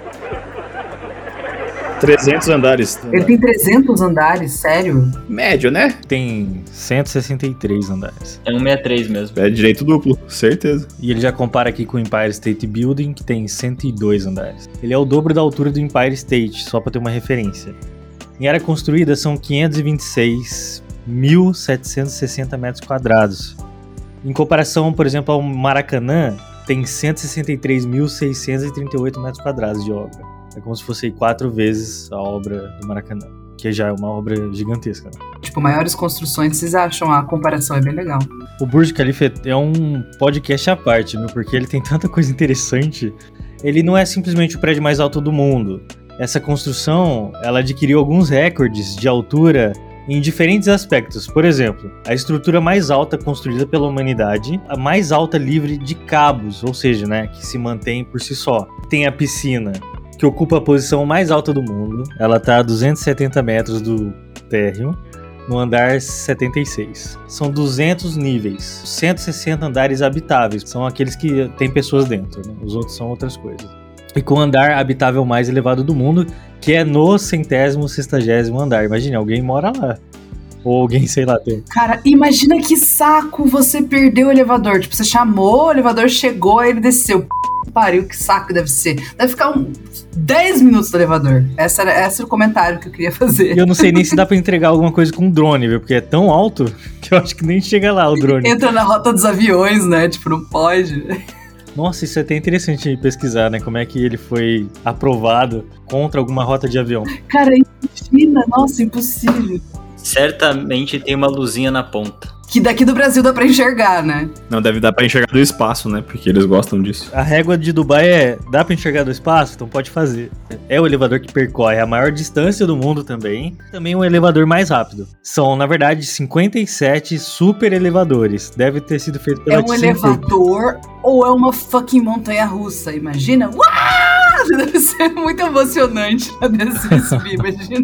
300 andares. Ele tem 300 andares, sério? Médio, né? Tem 163 andares. É um 63 mesmo. É direito duplo, certeza. E ele já compara aqui com o Empire State Building, que tem 102 andares. Ele é o dobro da altura do Empire State, só para ter uma referência. Em área construída são 526.760 metros quadrados. Em comparação, por exemplo, ao Maracanã, tem 163.638 metros quadrados de obra. É como se fosse quatro vezes a obra do Maracanã, que já é uma obra gigantesca. né? Tipo, maiores construções, vocês acham a comparação é bem legal. O Burj Khalifa é um podcast à parte, porque ele tem tanta coisa interessante. Ele não é simplesmente o prédio mais alto do mundo. Essa construção, ela adquiriu alguns recordes de altura em diferentes aspectos. Por exemplo, a estrutura mais alta construída pela humanidade, a mais alta livre de cabos, ou seja, né, que se mantém por si só. Tem a piscina, que ocupa a posição mais alta do mundo. Ela está a 270 metros do térreo, no andar 76. São 200 níveis, 160 andares habitáveis, são aqueles que tem pessoas dentro, né? os outros são outras coisas. E com o andar habitável mais elevado do mundo, que é no centésimo, sextagésimo andar. Imagine, alguém mora lá. Ou alguém, sei lá, tem. Cara, imagina que saco você perdeu o elevador. Tipo, você chamou, o elevador chegou, aí ele desceu. Pariu, que saco deve ser. Deve ficar um 10 minutos no elevador. Esse era, esse era o comentário que eu queria fazer. E eu não sei nem se dá pra entregar alguma coisa com drone, viu? Porque é tão alto que eu acho que nem chega lá o drone. Entra na rota dos aviões, né? Tipo, não pode. Nossa, isso é até interessante pesquisar, né? Como é que ele foi aprovado contra alguma rota de avião. Cara, imagina, nossa, impossível. Certamente tem uma luzinha na ponta. Que daqui do Brasil dá pra enxergar, né? Não, deve dar pra enxergar do espaço, né? Porque eles gostam disso. A régua de Dubai é. dá pra enxergar do espaço? Então pode fazer. É o elevador que percorre a maior distância do mundo também. Também o elevador mais rápido. São, na verdade, 57 super elevadores. Deve ter sido feito pela É um elevador ou é uma fucking montanha russa? Imagina? Uau! Deve ser muito emocionante descer e subir, imagina.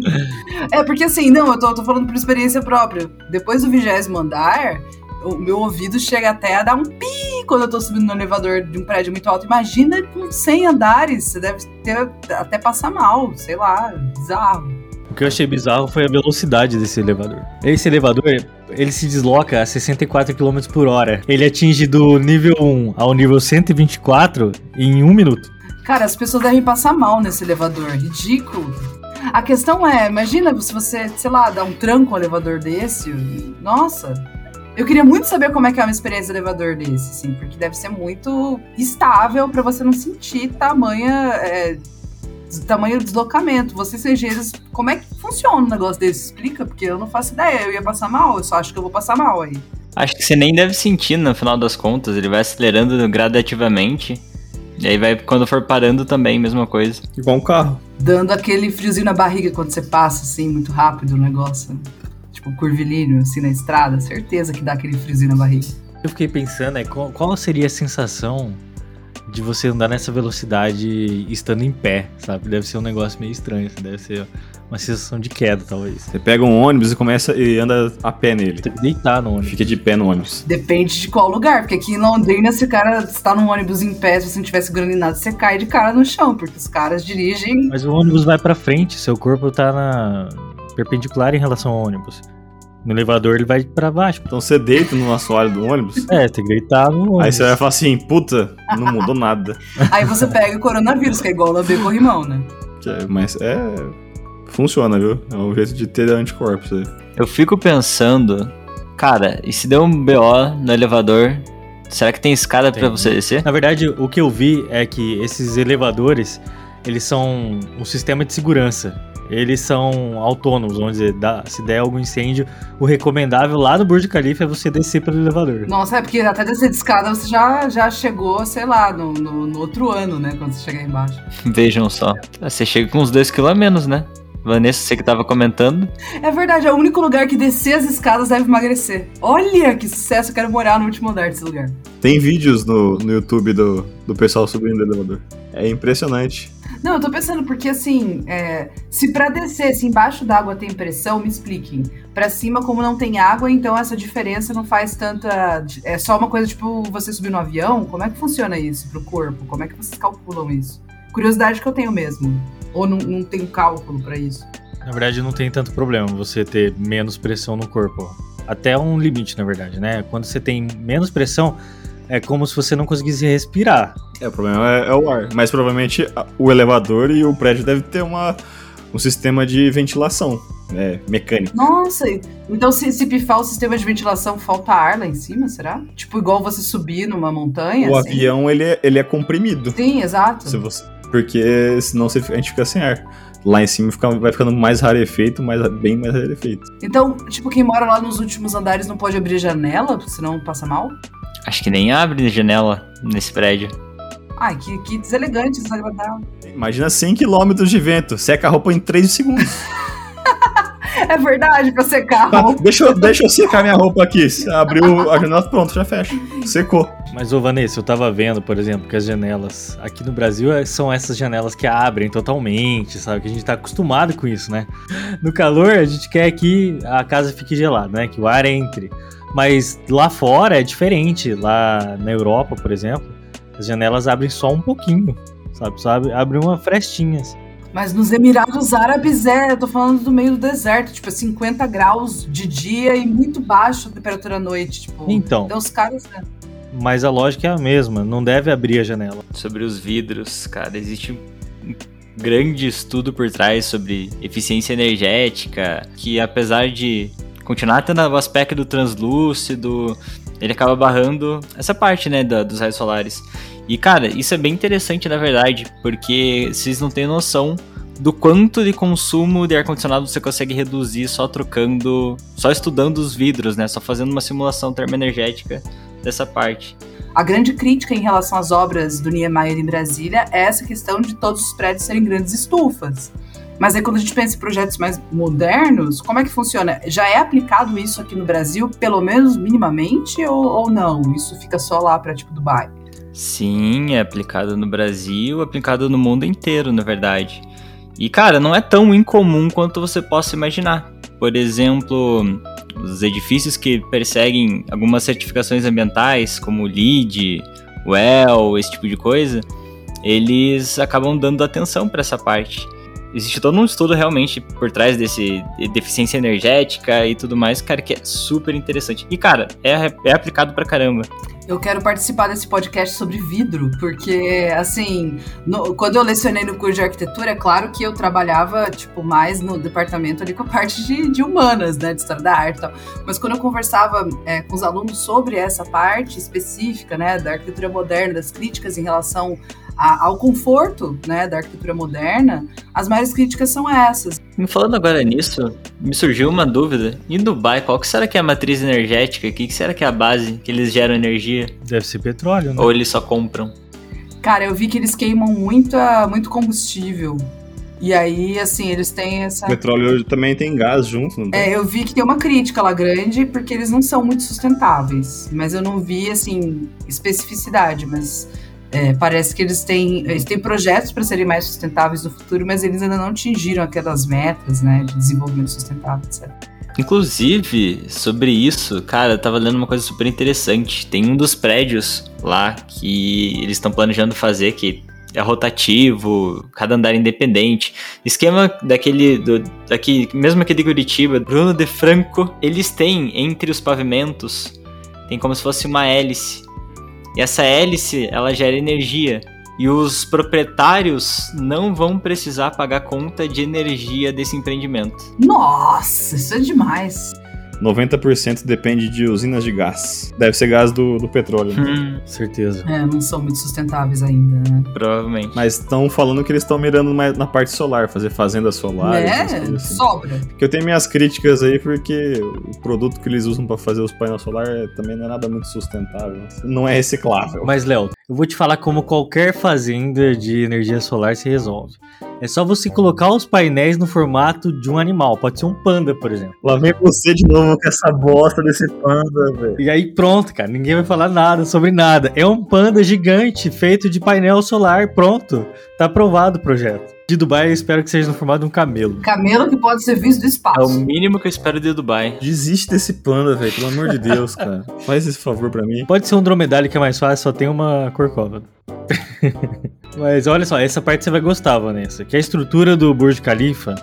É, porque assim, não, eu tô, tô falando por experiência própria. Depois do vigésimo andar, o meu ouvido chega até a dar um pi quando eu tô subindo no elevador de um prédio muito alto. Imagina com 100 andares, você deve ter até passar mal, sei lá, bizarro. O que eu achei bizarro foi a velocidade desse elevador. Esse elevador, ele se desloca a 64 km por hora. Ele atinge do nível 1 ao nível 124 em um minuto. Cara, as pessoas devem passar mal nesse elevador, ridículo. A questão é, imagina se você, sei lá, dá um tranco ao elevador desse. Nossa, eu queria muito saber como é que é uma experiência de elevador desse, assim, porque deve ser muito estável pra você não sentir tamanha, é, tamanho deslocamento. Vocês, engenheiros, como é que funciona um negócio desse? Explica, porque eu não faço ideia. Eu ia passar mal, eu só acho que eu vou passar mal aí. Acho que você nem deve sentir no final das contas. Ele vai acelerando gradativamente. E aí vai, quando for parando também, mesma coisa. Igual um carro. Dando aquele friozinho na barriga quando você passa, assim, muito rápido o negócio. Tipo, curvilíneo, assim, na estrada. Certeza que dá aquele friozinho na barriga. Eu fiquei pensando, é, qual, qual seria a sensação de você andar nessa velocidade estando em pé, sabe? Deve ser um negócio meio estranho, assim, deve ser uma sensação de queda, talvez. Você pega um ônibus e começa e anda a pé nele. Tem que deitar no ônibus. Fica de pé no ônibus. Depende de qual lugar, porque aqui em Londrina, se o cara está num ônibus em pé, se você não tiver segurando em nada, você cai de cara no chão, porque os caras dirigem. Mas o ônibus vai pra frente, seu corpo tá na perpendicular em relação ao ônibus. No elevador ele vai pra baixo. Então você deita no assoalho do ônibus, É, tem que deitar no ônibus. aí você vai falar assim, puta, não mudou nada. Aí você pega o coronavírus, que é igual lamber corrimão, né? É- Mas é. Funciona, viu? É um jeito de ter anticorpos aí. Eu fico pensando, cara, e se deu um BO no elevador, será que tem escada pra Tem. você descer? Na verdade, o que eu vi é que esses elevadores, eles são um sistema de segurança. Eles são autônomos, vamos dizer, dá- se der algum incêndio, o recomendável lá no Burj Khalifa é você descer pelo elevador. Nossa, é porque até descer de escada você já, já chegou, sei lá, no, no, no outro ano, né? Quando você chegar embaixo. Vejam só. Você chega com uns 2 kg a menos, né? Vanessa, você que tava comentando. É verdade, é o único lugar que descer as escadas deve emagrecer. Olha que sucesso, eu quero morar no último andar desse lugar. Tem vídeos no, no YouTube do, do pessoal subindo o elevador. É impressionante. Não, eu tô pensando porque assim, é, se pra descer, se embaixo d'água tem pressão, me expliquem. Pra cima, como não tem água, então essa diferença não faz tanta. É só uma coisa tipo você subir no avião? Como é que funciona isso pro corpo? Como é que vocês calculam isso? Curiosidade que eu tenho mesmo. Ou não, não tem cálculo pra isso? Na verdade, não tem tanto problema você ter menos pressão no corpo. Até um limite, na verdade, né? Quando você tem menos pressão, é como se você não conseguisse respirar. É, o problema é, é o ar. Mas provavelmente o elevador e o prédio devem ter uma, um sistema de ventilação é, mecânico. Nossa, então se, se pifar o sistema de ventilação, falta ar lá em cima, será? Tipo, igual você subir numa montanha? o assim? avião ele é, ele é comprimido. Sim, exato. Se você, porque senão você, a gente fica sem ar. Lá em cima fica- vai ficando mais rarefeito, mais, bem mais rarefeito. Então, tipo, quem mora lá nos últimos andares não pode abrir janela, senão passa mal? Acho que nem abre janela nesse prédio. Ai, que, que deselegante, desagradável. Imagina 100 km de vento, seca a roupa em 3 segundos. É verdade, pra secar a Ah, roupa. deixa, eu, deixa eu secar minha roupa aqui. Abriu a janela, pronto, já fecha. Secou. Mas, ô Vanessa, eu tava vendo, por exemplo, que as janelas aqui no Brasil é- são essas janelas que abrem totalmente, sabe? Que a gente tá acostumado com isso, né? No calor, a gente quer que a casa fique gelada, né? Que o ar entre. Mas lá fora é diferente. Lá na Europa, por exemplo, as janelas abrem só um pouquinho, sabe? Só abre uma frestinha. assim. Mas nos Emirados Árabes é, eu tô falando do meio do deserto, tipo, é 50 graus de dia e muito baixo a temperatura à noite, tipo. Então, Então os caras. né? mas a lógica é a mesma. Não deve abrir a janela. Sobre os vidros, cara, existe um grande estudo por trás sobre eficiência energética, que apesar de continuar tendo o aspecto do translúcido, ele acaba barrando essa parte, né, da- dos raios solares. E, cara, isso é bem interessante, na verdade, porque vocês não têm noção do quanto de consumo de ar-condicionado você consegue reduzir só trocando, só estudando os vidros, né, só fazendo uma simulação termoenergética dessa parte. A grande crítica em relação às obras do Niemeyer em Brasília é essa questão de todos os prédios serem grandes estufas. Mas aí quando a gente pensa em projetos mais modernos, como é que funciona? Já é aplicado isso aqui no Brasil, pelo menos minimamente, ou, ou não? Isso fica só lá para tipo Dubai? Sim, é aplicado no Brasil, aplicado no mundo inteiro, na verdade. E, cara, não é tão incomum quanto você possa imaginar. Por exemplo, os edifícios que perseguem algumas certificações ambientais, como LEED, WELL, esse tipo de coisa, eles acabam dando atenção para essa parte. Existe todo um estudo realmente por trás desse de deficiência energética e tudo mais, cara, que é super interessante. E, cara, é, é aplicado pra caramba. Eu quero participar desse podcast sobre vidro, porque, assim, no- quando eu lecionei no curso de arquitetura, é claro que eu trabalhava, tipo, mais no departamento ali com a parte de, de humanas, né, de história da arte e tal. Mas quando eu conversava é, com os alunos sobre essa parte específica, né, da arquitetura moderna, das críticas em relação a- ao conforto, né, da arquitetura moderna, as maiores críticas são essas. Me falando agora nisso, me surgiu uma dúvida. Em Dubai, qual que será que é a matriz energética? O que, que será que é a base que eles geram energia? Deve ser petróleo, né? Ou eles só compram? Cara, eu vi que eles queimam muita, muito combustível. E aí, assim, eles têm essa. O petróleo também tem gás junto, não tem? É, eu vi que tem uma crítica lá grande, porque eles não são muito sustentáveis. Mas eu não vi, assim, especificidade. Mas é, parece que eles têm, eles têm projetos para serem mais sustentáveis no futuro, mas eles ainda não atingiram aquelas metas, né, de desenvolvimento sustentável, etc. Inclusive, sobre isso, cara, eu tava lendo uma coisa super interessante. Tem um dos prédios lá que eles estão planejando fazer, que é rotativo, cada andar é independente. Esquema daquele, do, daqui, mesmo aquele de Curitiba, Bruno de Franco, eles têm entre os pavimentos, tem como se fosse uma hélice. E essa hélice, ela gera energia. E os proprietários não vão precisar pagar conta de energia desse empreendimento. Nossa, isso é demais. 90% depende de usinas de gás. Deve ser gás do, do petróleo. né? Hum, Certeza. É, não são muito sustentáveis ainda, né? provavelmente. Mas estão falando que eles estão mirando mais na parte solar, fazer fazenda solar. essas né? coisas assim. Sobra. Que eu tenho minhas críticas aí, porque o produto que eles usam pra fazer os painéis solar é- também não é nada muito sustentável. Não é reciclável. Mas, Léo, eu vou te falar como qualquer fazenda de energia solar se resolve. É só você colocar os painéis no formato de um animal. Pode ser um panda, por exemplo. Lá vem você de novo com essa bosta desse panda, velho. E aí pronto, cara. Ninguém vai falar nada sobre nada. É um panda gigante feito de painel solar. Pronto. Tá aprovado o projeto. De Dubai, eu espero que seja no formato de um camelo. Camelo que pode ser visto do É o espaço. mínimo que eu espero de Dubai. Desiste desse panda, velho. Pelo amor de Deus, cara. Faz esse favor pra mim. Pode ser um dromedário que é mais fácil, só tem uma corcova. Mas olha só, essa parte você vai gostar, Vanessa. Que a estrutura do Burj Khalifa,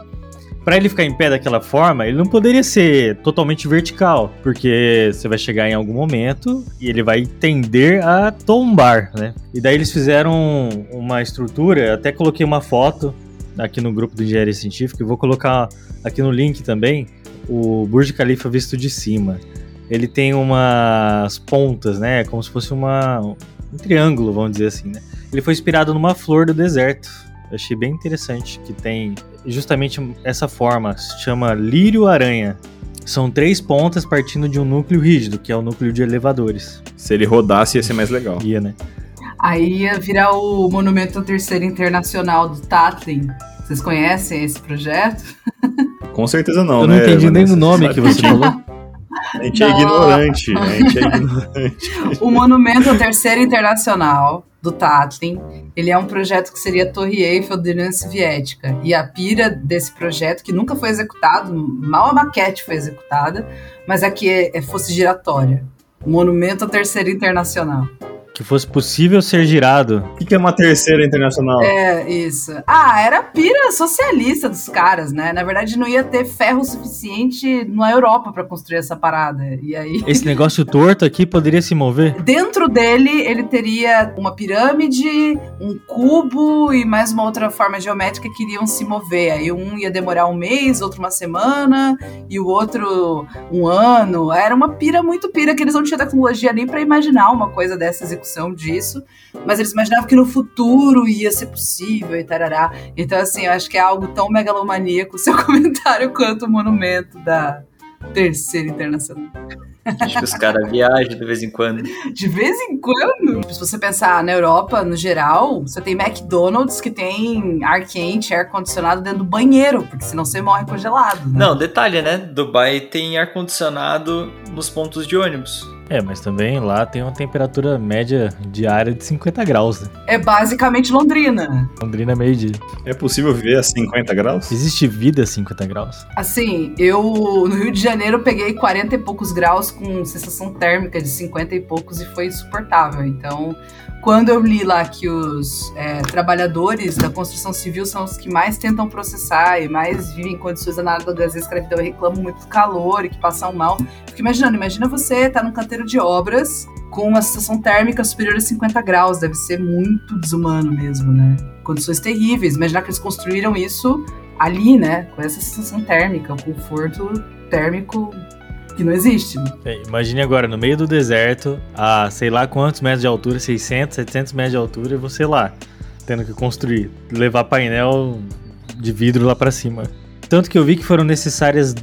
para ele ficar em pé daquela forma, ele não poderia ser totalmente vertical, porque você vai chegar em algum momento e ele vai tender a tombar, né? E daí eles fizeram uma estrutura, até coloquei uma foto aqui no grupo do Engenharia Científica, e vou colocar aqui no link também o Burj Khalifa visto de cima. Ele tem umas pontas, né? Como se fosse uma, um triângulo, vamos dizer assim, né? Ele foi inspirado numa flor do deserto. Eu achei bem interessante que tem justamente essa forma, se chama lírio-aranha. São três pontas partindo de um núcleo rígido, que é o núcleo de elevadores. Se ele rodasse, ia ser mais legal. Ia, né? Aí ia virar o Monumento Terceiro Internacional do Tatlin. Vocês conhecem esse projeto? Com certeza não, Eu né? não entendi nem o nome que você falou. A gente é ignorante. A gente é ignorante. O Monumento Terceiro Internacional do Tatlin, ele é um projeto que seria a Torre Eiffel da Soviética. E a pira desse projeto, que nunca foi executado, mal a maquete foi executada, mas é que é, é fosse giratória. Monumento Terceiro Internacional. Que fosse possível ser girado. O que que é uma terceira internacional? É, isso. Ah, era a pira socialista dos caras, né? Na verdade, não ia ter ferro suficiente na Europa para construir essa parada. E aí. Esse negócio torto aqui poderia se mover? Dentro dele, ele teria uma pirâmide, um cubo e mais uma outra forma geométrica que iriam se mover. Aí um ia demorar um mês, outro uma semana e o outro um ano. Era uma pira muito pira que eles não tinham tecnologia nem para imaginar uma coisa dessa execução disso, mas eles imaginavam que no futuro ia ser possível e tarará. Então assim, eu acho que é algo tão megalomaníaco o seu comentário quanto o monumento da Terceira Internacional. Acho que os caras viajam de vez em quando. De vez em quando. Se você pensar na Europa, no geral, você tem McDonald's que tem ar quente, ar condicionado dentro do banheiro, porque senão você morre congelado. Né? Não, detalhe, né? Dubai tem ar-condicionado nos pontos de ônibus. É, mas também lá tem uma temperatura média diária de 50 graus, né? É basicamente Londrina. Londrina é meio-dia. É possível viver a 50 graus? Existe vida a 50 graus? Assim, eu no Rio de Janeiro peguei 40 e poucos graus com sensação térmica de 50 e poucos e foi insuportável. Então, quando eu li lá que os é, trabalhadores da construção civil são os que mais tentam processar e mais vivem em condições análogas à escravidão e reclamam muito do calor e que passam mal. Fico imaginando, imagina você tá num canteiro de obras com uma sensação térmica superior a 50 graus, deve ser muito desumano mesmo, né? Condições terríveis. Imaginar que eles construíram isso ali, né? Com essa sensação térmica, o conforto térmico que não existe. É, imagine agora, no meio do deserto, a sei lá quantos metros de altura, 600, 700 metros de altura, e você lá, tendo que construir, levar painel de vidro lá pra cima. Tanto que eu vi que foram necessárias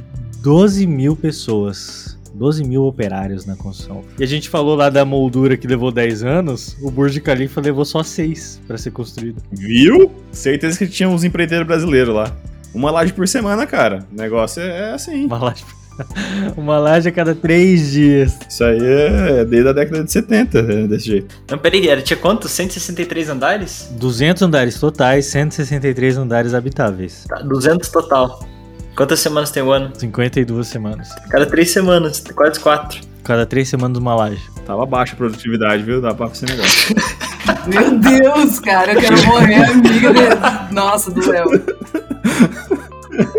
12 mil pessoas. 12 mil operários na construção. E a gente falou lá da moldura que levou 10 anos, o Burj Khalifa levou só 6 para ser construído. Viu? Certeza que tinha uns empreiteiros brasileiros lá. Uma laje por semana, cara. O negócio é assim. Uma laje, uma laje a cada 3 dias. Isso aí é desde a década de 70, é desse jeito. Não, peraí, era, tinha quanto? 163 andares? 200 andares totais, 163 andares habitáveis. Tá, 200 total. Quantas semanas tem o ano? 52 semanas. Cada três semanas, quase quatro. Cada 3 semanas uma laje. Tava baixa a produtividade, viu? Dá pra esse negócio. Meu Deus, cara, eu quero morrer amiga. Nossa, do Léo.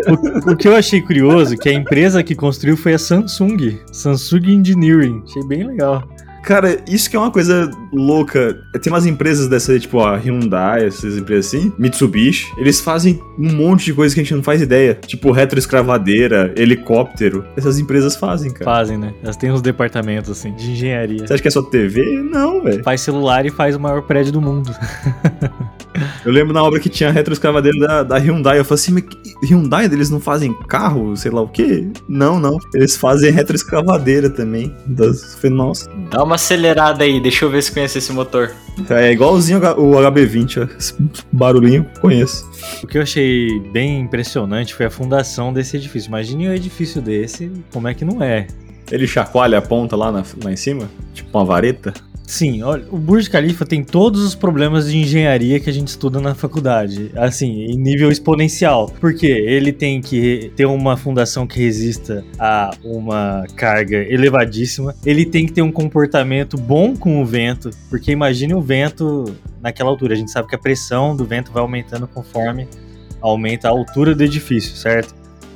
O, o que eu achei curioso é que a empresa que construiu foi a Samsung. Samsung Engineering. Achei bem legal. Cara, isso que é uma coisa louca. Tem umas empresas dessa, tipo a Hyundai, essas empresas assim, Mitsubishi, eles fazem um monte de coisa que a gente não faz ideia. Tipo retroescravadeira, helicóptero. Essas empresas fazem, cara. Fazem, né? Elas têm uns departamentos, assim, de engenharia. Você acha que é só TV? Não, velho. Faz celular e faz o maior prédio do mundo. Eu lembro na obra que tinha a retroescavadeira da, da Hyundai. Eu falei assim, mas Hyundai, eles não fazem carro, sei lá o quê? Não, não. Eles fazem retroescavadeira também. Das... eu falei, Nossa. Dá uma acelerada aí, deixa eu ver se conhece esse motor. É igualzinho o HB20, ó. Esse barulhinho, conheço. O que eu achei bem impressionante foi a fundação desse edifício. Imagine um edifício desse, como é que não é? Ele chacoalha a ponta lá, na- lá em cima, tipo uma vareta. Sim, olha, o Burj Khalifa tem todos os problemas de engenharia que a gente estuda na faculdade, assim, em nível exponencial. Porque ele tem que ter uma fundação que resista a uma carga elevadíssima, ele tem que ter um comportamento bom com o vento, porque imagine o vento naquela altura. A gente sabe que a pressão do vento vai aumentando conforme aumenta a altura do edifício, certo?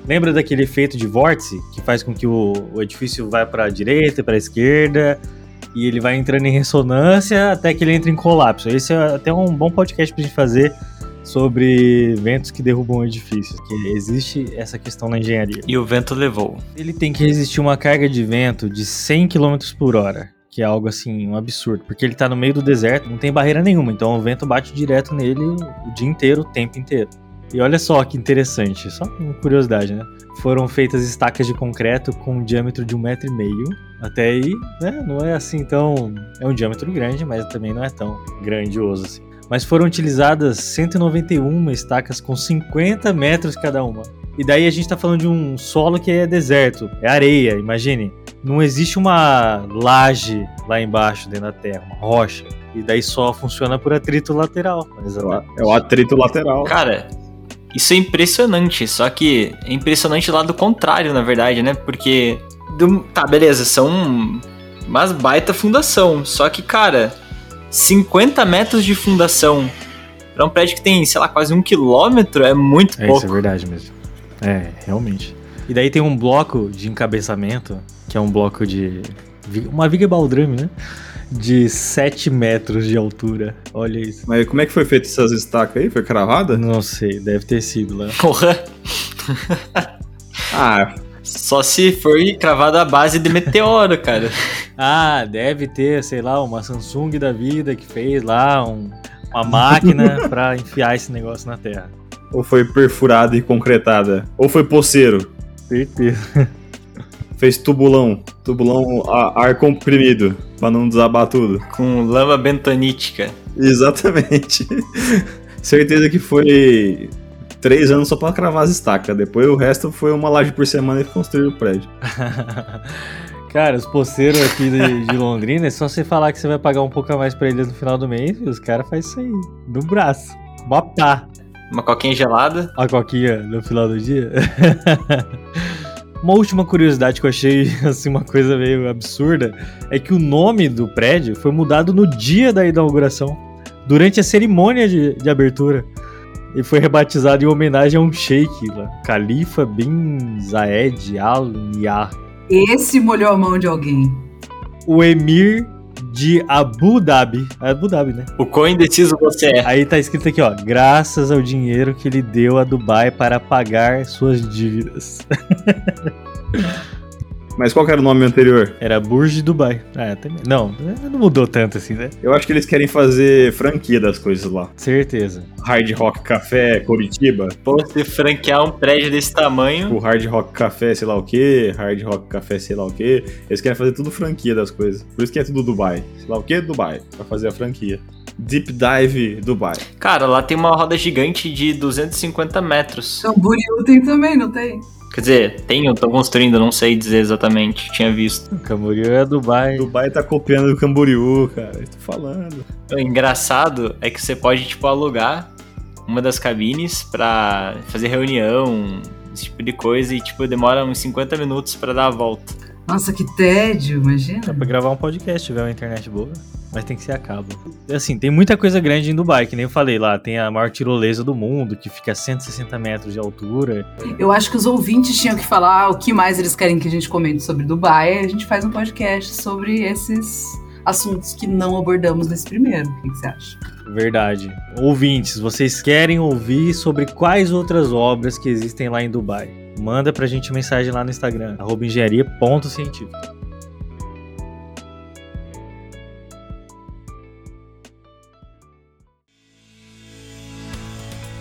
Lembra daquele efeito de vórtice que faz com que o, o edifício vá para a direita, para a esquerda, e ele vai entrando em ressonância até que ele entra em colapso. Esse é até um bom podcast pra gente fazer sobre ventos que derrubam edifícios, que existe essa questão na engenharia. E o vento levou. Ele tem que resistir uma carga de vento de 100 km por hora, que é algo assim, um absurdo, porque ele tá no meio do deserto, não tem barreira nenhuma, então o vento bate direto nele o dia inteiro, o tempo inteiro. E olha só que interessante, só uma curiosidade, né? Foram feitas estacas de concreto com um diâmetro de um metro e meio. Até aí, né? Não é assim tão. É um diâmetro grande, mas também não é tão grandioso assim. Mas foram utilizadas 191 estacas com 50 metros cada uma. E daí a gente tá falando de um solo que é deserto, é areia, imagine. Não existe uma laje lá embaixo dentro da terra, uma rocha. E daí só funciona por atrito lateral. Exatamente. É o atrito lateral. Cara, isso é impressionante, só que é impressionante lá do contrário, na verdade, né? Porque. do- tá, beleza, são umas baita fundação. Só que, cara, 50 metros de fundação pra um prédio que tem, sei lá, quase um quilômetro é muito É, pouco. isso é verdade mesmo. É, realmente. E daí tem um bloco de encabeçamento, que é um bloco de. Uma viga baldrame, né? De 7 metros de altura. Olha isso. Mas como é que foi feita essas estacas aí? Foi cravada? Não sei, deve ter sido lá. Porra, Ah, só se foi cravado a base de meteoro, cara. Ah, deve ter, sei lá, uma Samsung da vida que fez lá um- uma máquina pra enfiar esse negócio na terra. ou foi perfurada e concretada? Ou foi poceiro? Certeza. Fez tubulão. Tubulão a- ar comprimido. Pra não desabar tudo. Com lama bentonítica. Exatamente. Certeza que foi três anos só pra cravar as estacas. Depois o resto foi uma laje por semana e construir o prédio. Cara, os poceiros aqui de, de Londrina, é só você falar que você vai pagar um pouco a mais pra eles no final do mês, e os caras fazem isso aí, no braço. Bota Uma coquinha gelada. a coquinha no final do dia. Uma última curiosidade que eu achei, assim, uma coisa meio absurda, é que o nome do prédio foi mudado no dia da inauguração, durante a cerimônia de, de abertura. E foi rebatizado em homenagem a um sheik lá, Khalifa bin Zayed Al Nahyan. Esse molhou a mão de alguém. o Emir de Abu Dhabi. É Abu Dhabi, né? O quão indeciso você é. Aí tá escrito aqui, ó. Graças ao dinheiro que ele deu a Dubai para pagar suas dívidas. Mas qual que era o nome anterior? Era Burj Dubai. É, também. Não, não mudou tanto assim, né? Eu acho que eles querem fazer franquia das coisas lá. Certeza. Hard Rock Café Curitiba. Pô, se franquear um prédio desse tamanho. O Hard Rock Café sei lá o que, Hard Rock Café sei lá o que. Eles querem fazer tudo franquia das coisas. Por isso que é tudo Dubai. Sei lá o que, Dubai. Pra fazer a franquia. Deep Dive Dubai. Cara, lá tem uma roda gigante de 250 metros. Camboriú tem também, não tem? Quer dizer, tem, eu tô construindo, não sei dizer exatamente, tinha visto. Camboriú é Dubai. Dubai tá copiando o Camboriú, cara. Eu tô falando. O engraçado é que você pode, tipo, alugar uma das cabines pra fazer reunião, esse tipo de coisa, e, tipo, demora uns 50 minutos pra dar a volta. Nossa, que tédio, imagina. Dá pra gravar um podcast tiver uma internet boa. Mas tem que ser a cabo. Assim, tem muita coisa grande em Dubai, que nem eu falei lá. Tem a maior tirolesa do mundo, que fica a 160 metros de altura. Eu acho que os ouvintes tinham que falar o que mais eles querem que a gente comente sobre Dubai. A gente faz um podcast sobre esses assuntos que não abordamos nesse primeiro. O que você acha? Verdade. Ouvintes, vocês querem ouvir sobre quais outras obras que existem lá em Dubai? Manda pra gente mensagem lá no Instagram, arroba engenharia.científica.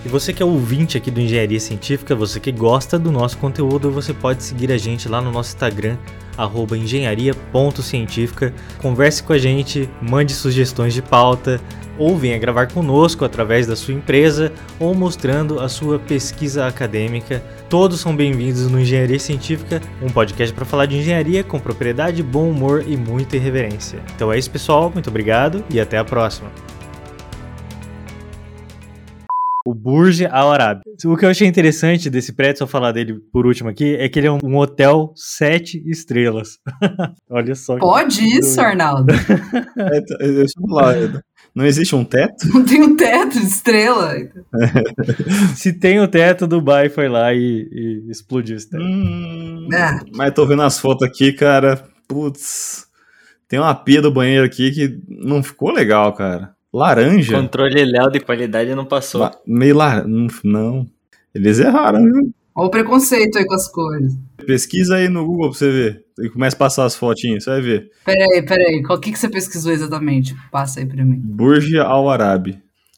E você que é ouvinte aqui do Engenharia Científica, você que gosta do nosso conteúdo, você pode seguir a gente lá no nosso Instagram, arroba engenharia.científica. Converse com a gente, mande sugestões de pauta, ou venha gravar conosco através da sua empresa ou mostrando a sua pesquisa acadêmica. Todos são bem-vindos no Engenharia Científica, um podcast para falar de engenharia com propriedade, bom humor e muita irreverência. Então é isso, pessoal. Muito obrigado e até a próxima. O Burj Al Arab. O que eu achei interessante desse prédio, só falar dele por último aqui, é que ele é um, um hotel sete estrelas. Olha só. que Pode isso, doido. Arnaldo? É, t- deixa eu falar. Não existe um teto? Não tem um teto de estrela. Se tem o teto, Dubai foi lá e, e explodiu esse teto. Hum, Ah. Mas tô vendo as fotos aqui, cara. Putz. Tem uma pia do banheiro aqui que não ficou legal, cara. Laranja. Controle Léo de qualidade não passou. La- Meio laranja. Não. Eles erraram, viu? Olha o preconceito aí com as cores. Pesquisa aí no Google pra você ver. E começa a passar as fotinhas, você vai ver. Peraí, peraí. O que, que você pesquisou exatamente? Passa aí pra mim. Burj Al Arab.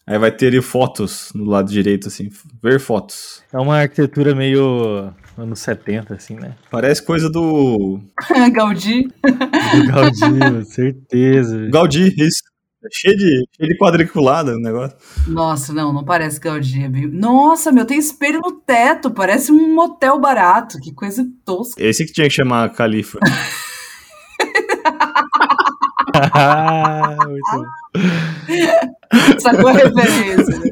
Aí vai ter ali fotos no lado direito, assim. Ver fotos. É uma arquitetura meio anos 70, assim, né? Parece coisa do Gaudí. Do Gaudí, certeza. Gaudí, isso. É cheio de, cheio de quadriculada o negócio. Nossa, não, não parece Gaudí. é bem- Nossa, meu, tem espelho no teto. Parece um motel barato. Que coisa tosca. Esse que tinha que chamar Califa. Ah, Muito bom. Sacou a referência, né?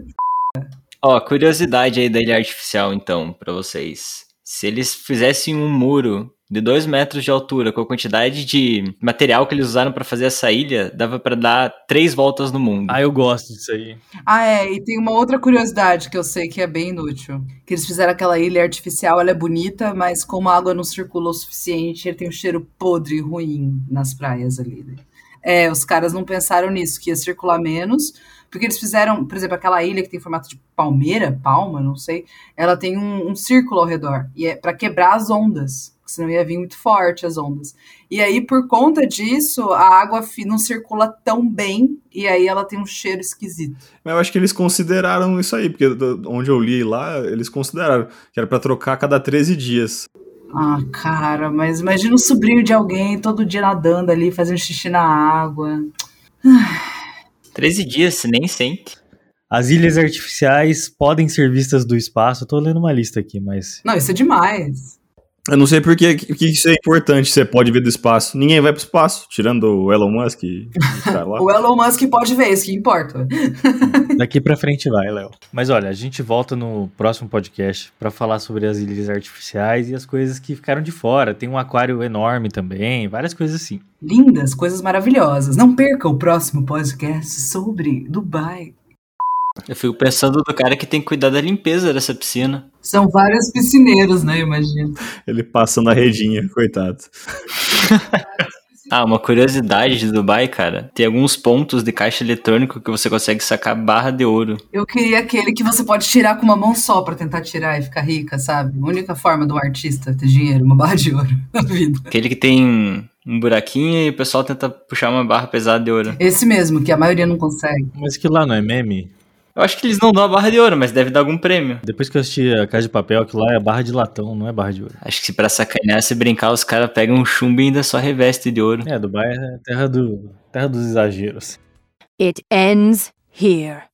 Ó, curiosidade aí da ilha artificial, então, pra vocês. Se eles fizessem um muro de 2 metros de altura, com a quantidade de material que eles usaram pra fazer essa ilha, dava pra dar três voltas no mundo. Ah, eu gosto disso aí. Ah, é, e tem uma outra curiosidade que eu sei que é bem inútil. Que eles fizeram aquela ilha artificial, ela é bonita, mas como a água não circula o suficiente, ele tem um cheiro podre e ruim nas praias ali. né? É, os caras não pensaram nisso, que ia circular menos, porque eles fizeram, por exemplo, aquela ilha que tem formato de palmeira, palma, não sei, ela tem um, um círculo ao redor, e é para quebrar as ondas, senão ia vir muito forte as ondas. E aí, por conta disso, a água não circula tão bem, e aí ela tem um cheiro esquisito. Mas eu acho que eles consideraram isso aí, porque onde eu li lá, eles consideraram que era pra trocar a cada 13 dias. Ah, cara, mas imagina o sobrinho de alguém todo dia nadando ali, fazendo xixi na água. 13 dias, você nem sente. As ilhas artificiais podem ser vistas do espaço. Eu tô lendo uma lista aqui, mas. Não, isso é demais. Eu não sei por que, isso é importante, você pode ver do espaço. Ninguém vai pro espaço, tirando o Elon Musk e o cara lá. O Elon Musk pode ver, isso que importa. Daqui pra frente vai, Léo. Mas olha, a gente volta no próximo podcast pra falar sobre as ilhas artificiais e as coisas que ficaram de fora. Tem um aquário enorme também, várias coisas assim. Lindas, coisas maravilhosas. Não perca o próximo podcast sobre Dubai. Eu fico pensando do cara que tem que cuidar da limpeza dessa piscina. São vários piscineiros, né? Imagina. Ele passando a redinha, coitado. Ah, uma curiosidade de Dubai, cara. Tem alguns pontos de caixa eletrônico que você consegue sacar barra de ouro. Eu queria aquele que você pode tirar com uma mão só pra tentar tirar e ficar rica, sabe? A única forma de um artista ter dinheiro, uma barra de ouro na vida. Aquele que tem um buraquinho e o pessoal tenta puxar uma barra pesada de ouro. Esse mesmo, que a maioria não consegue. Mas que lá não é meme? Eu acho que eles não dão a barra de ouro, mas deve dar algum prêmio. Depois que eu assisti a Casa de Papel, que lá é barra de latão, não é barra de ouro. Acho que se pra sacanear, se brincar, os caras pegam um chumbo e ainda só reveste de ouro. É, Dubai é terra, do, terra dos exageros. It ends here.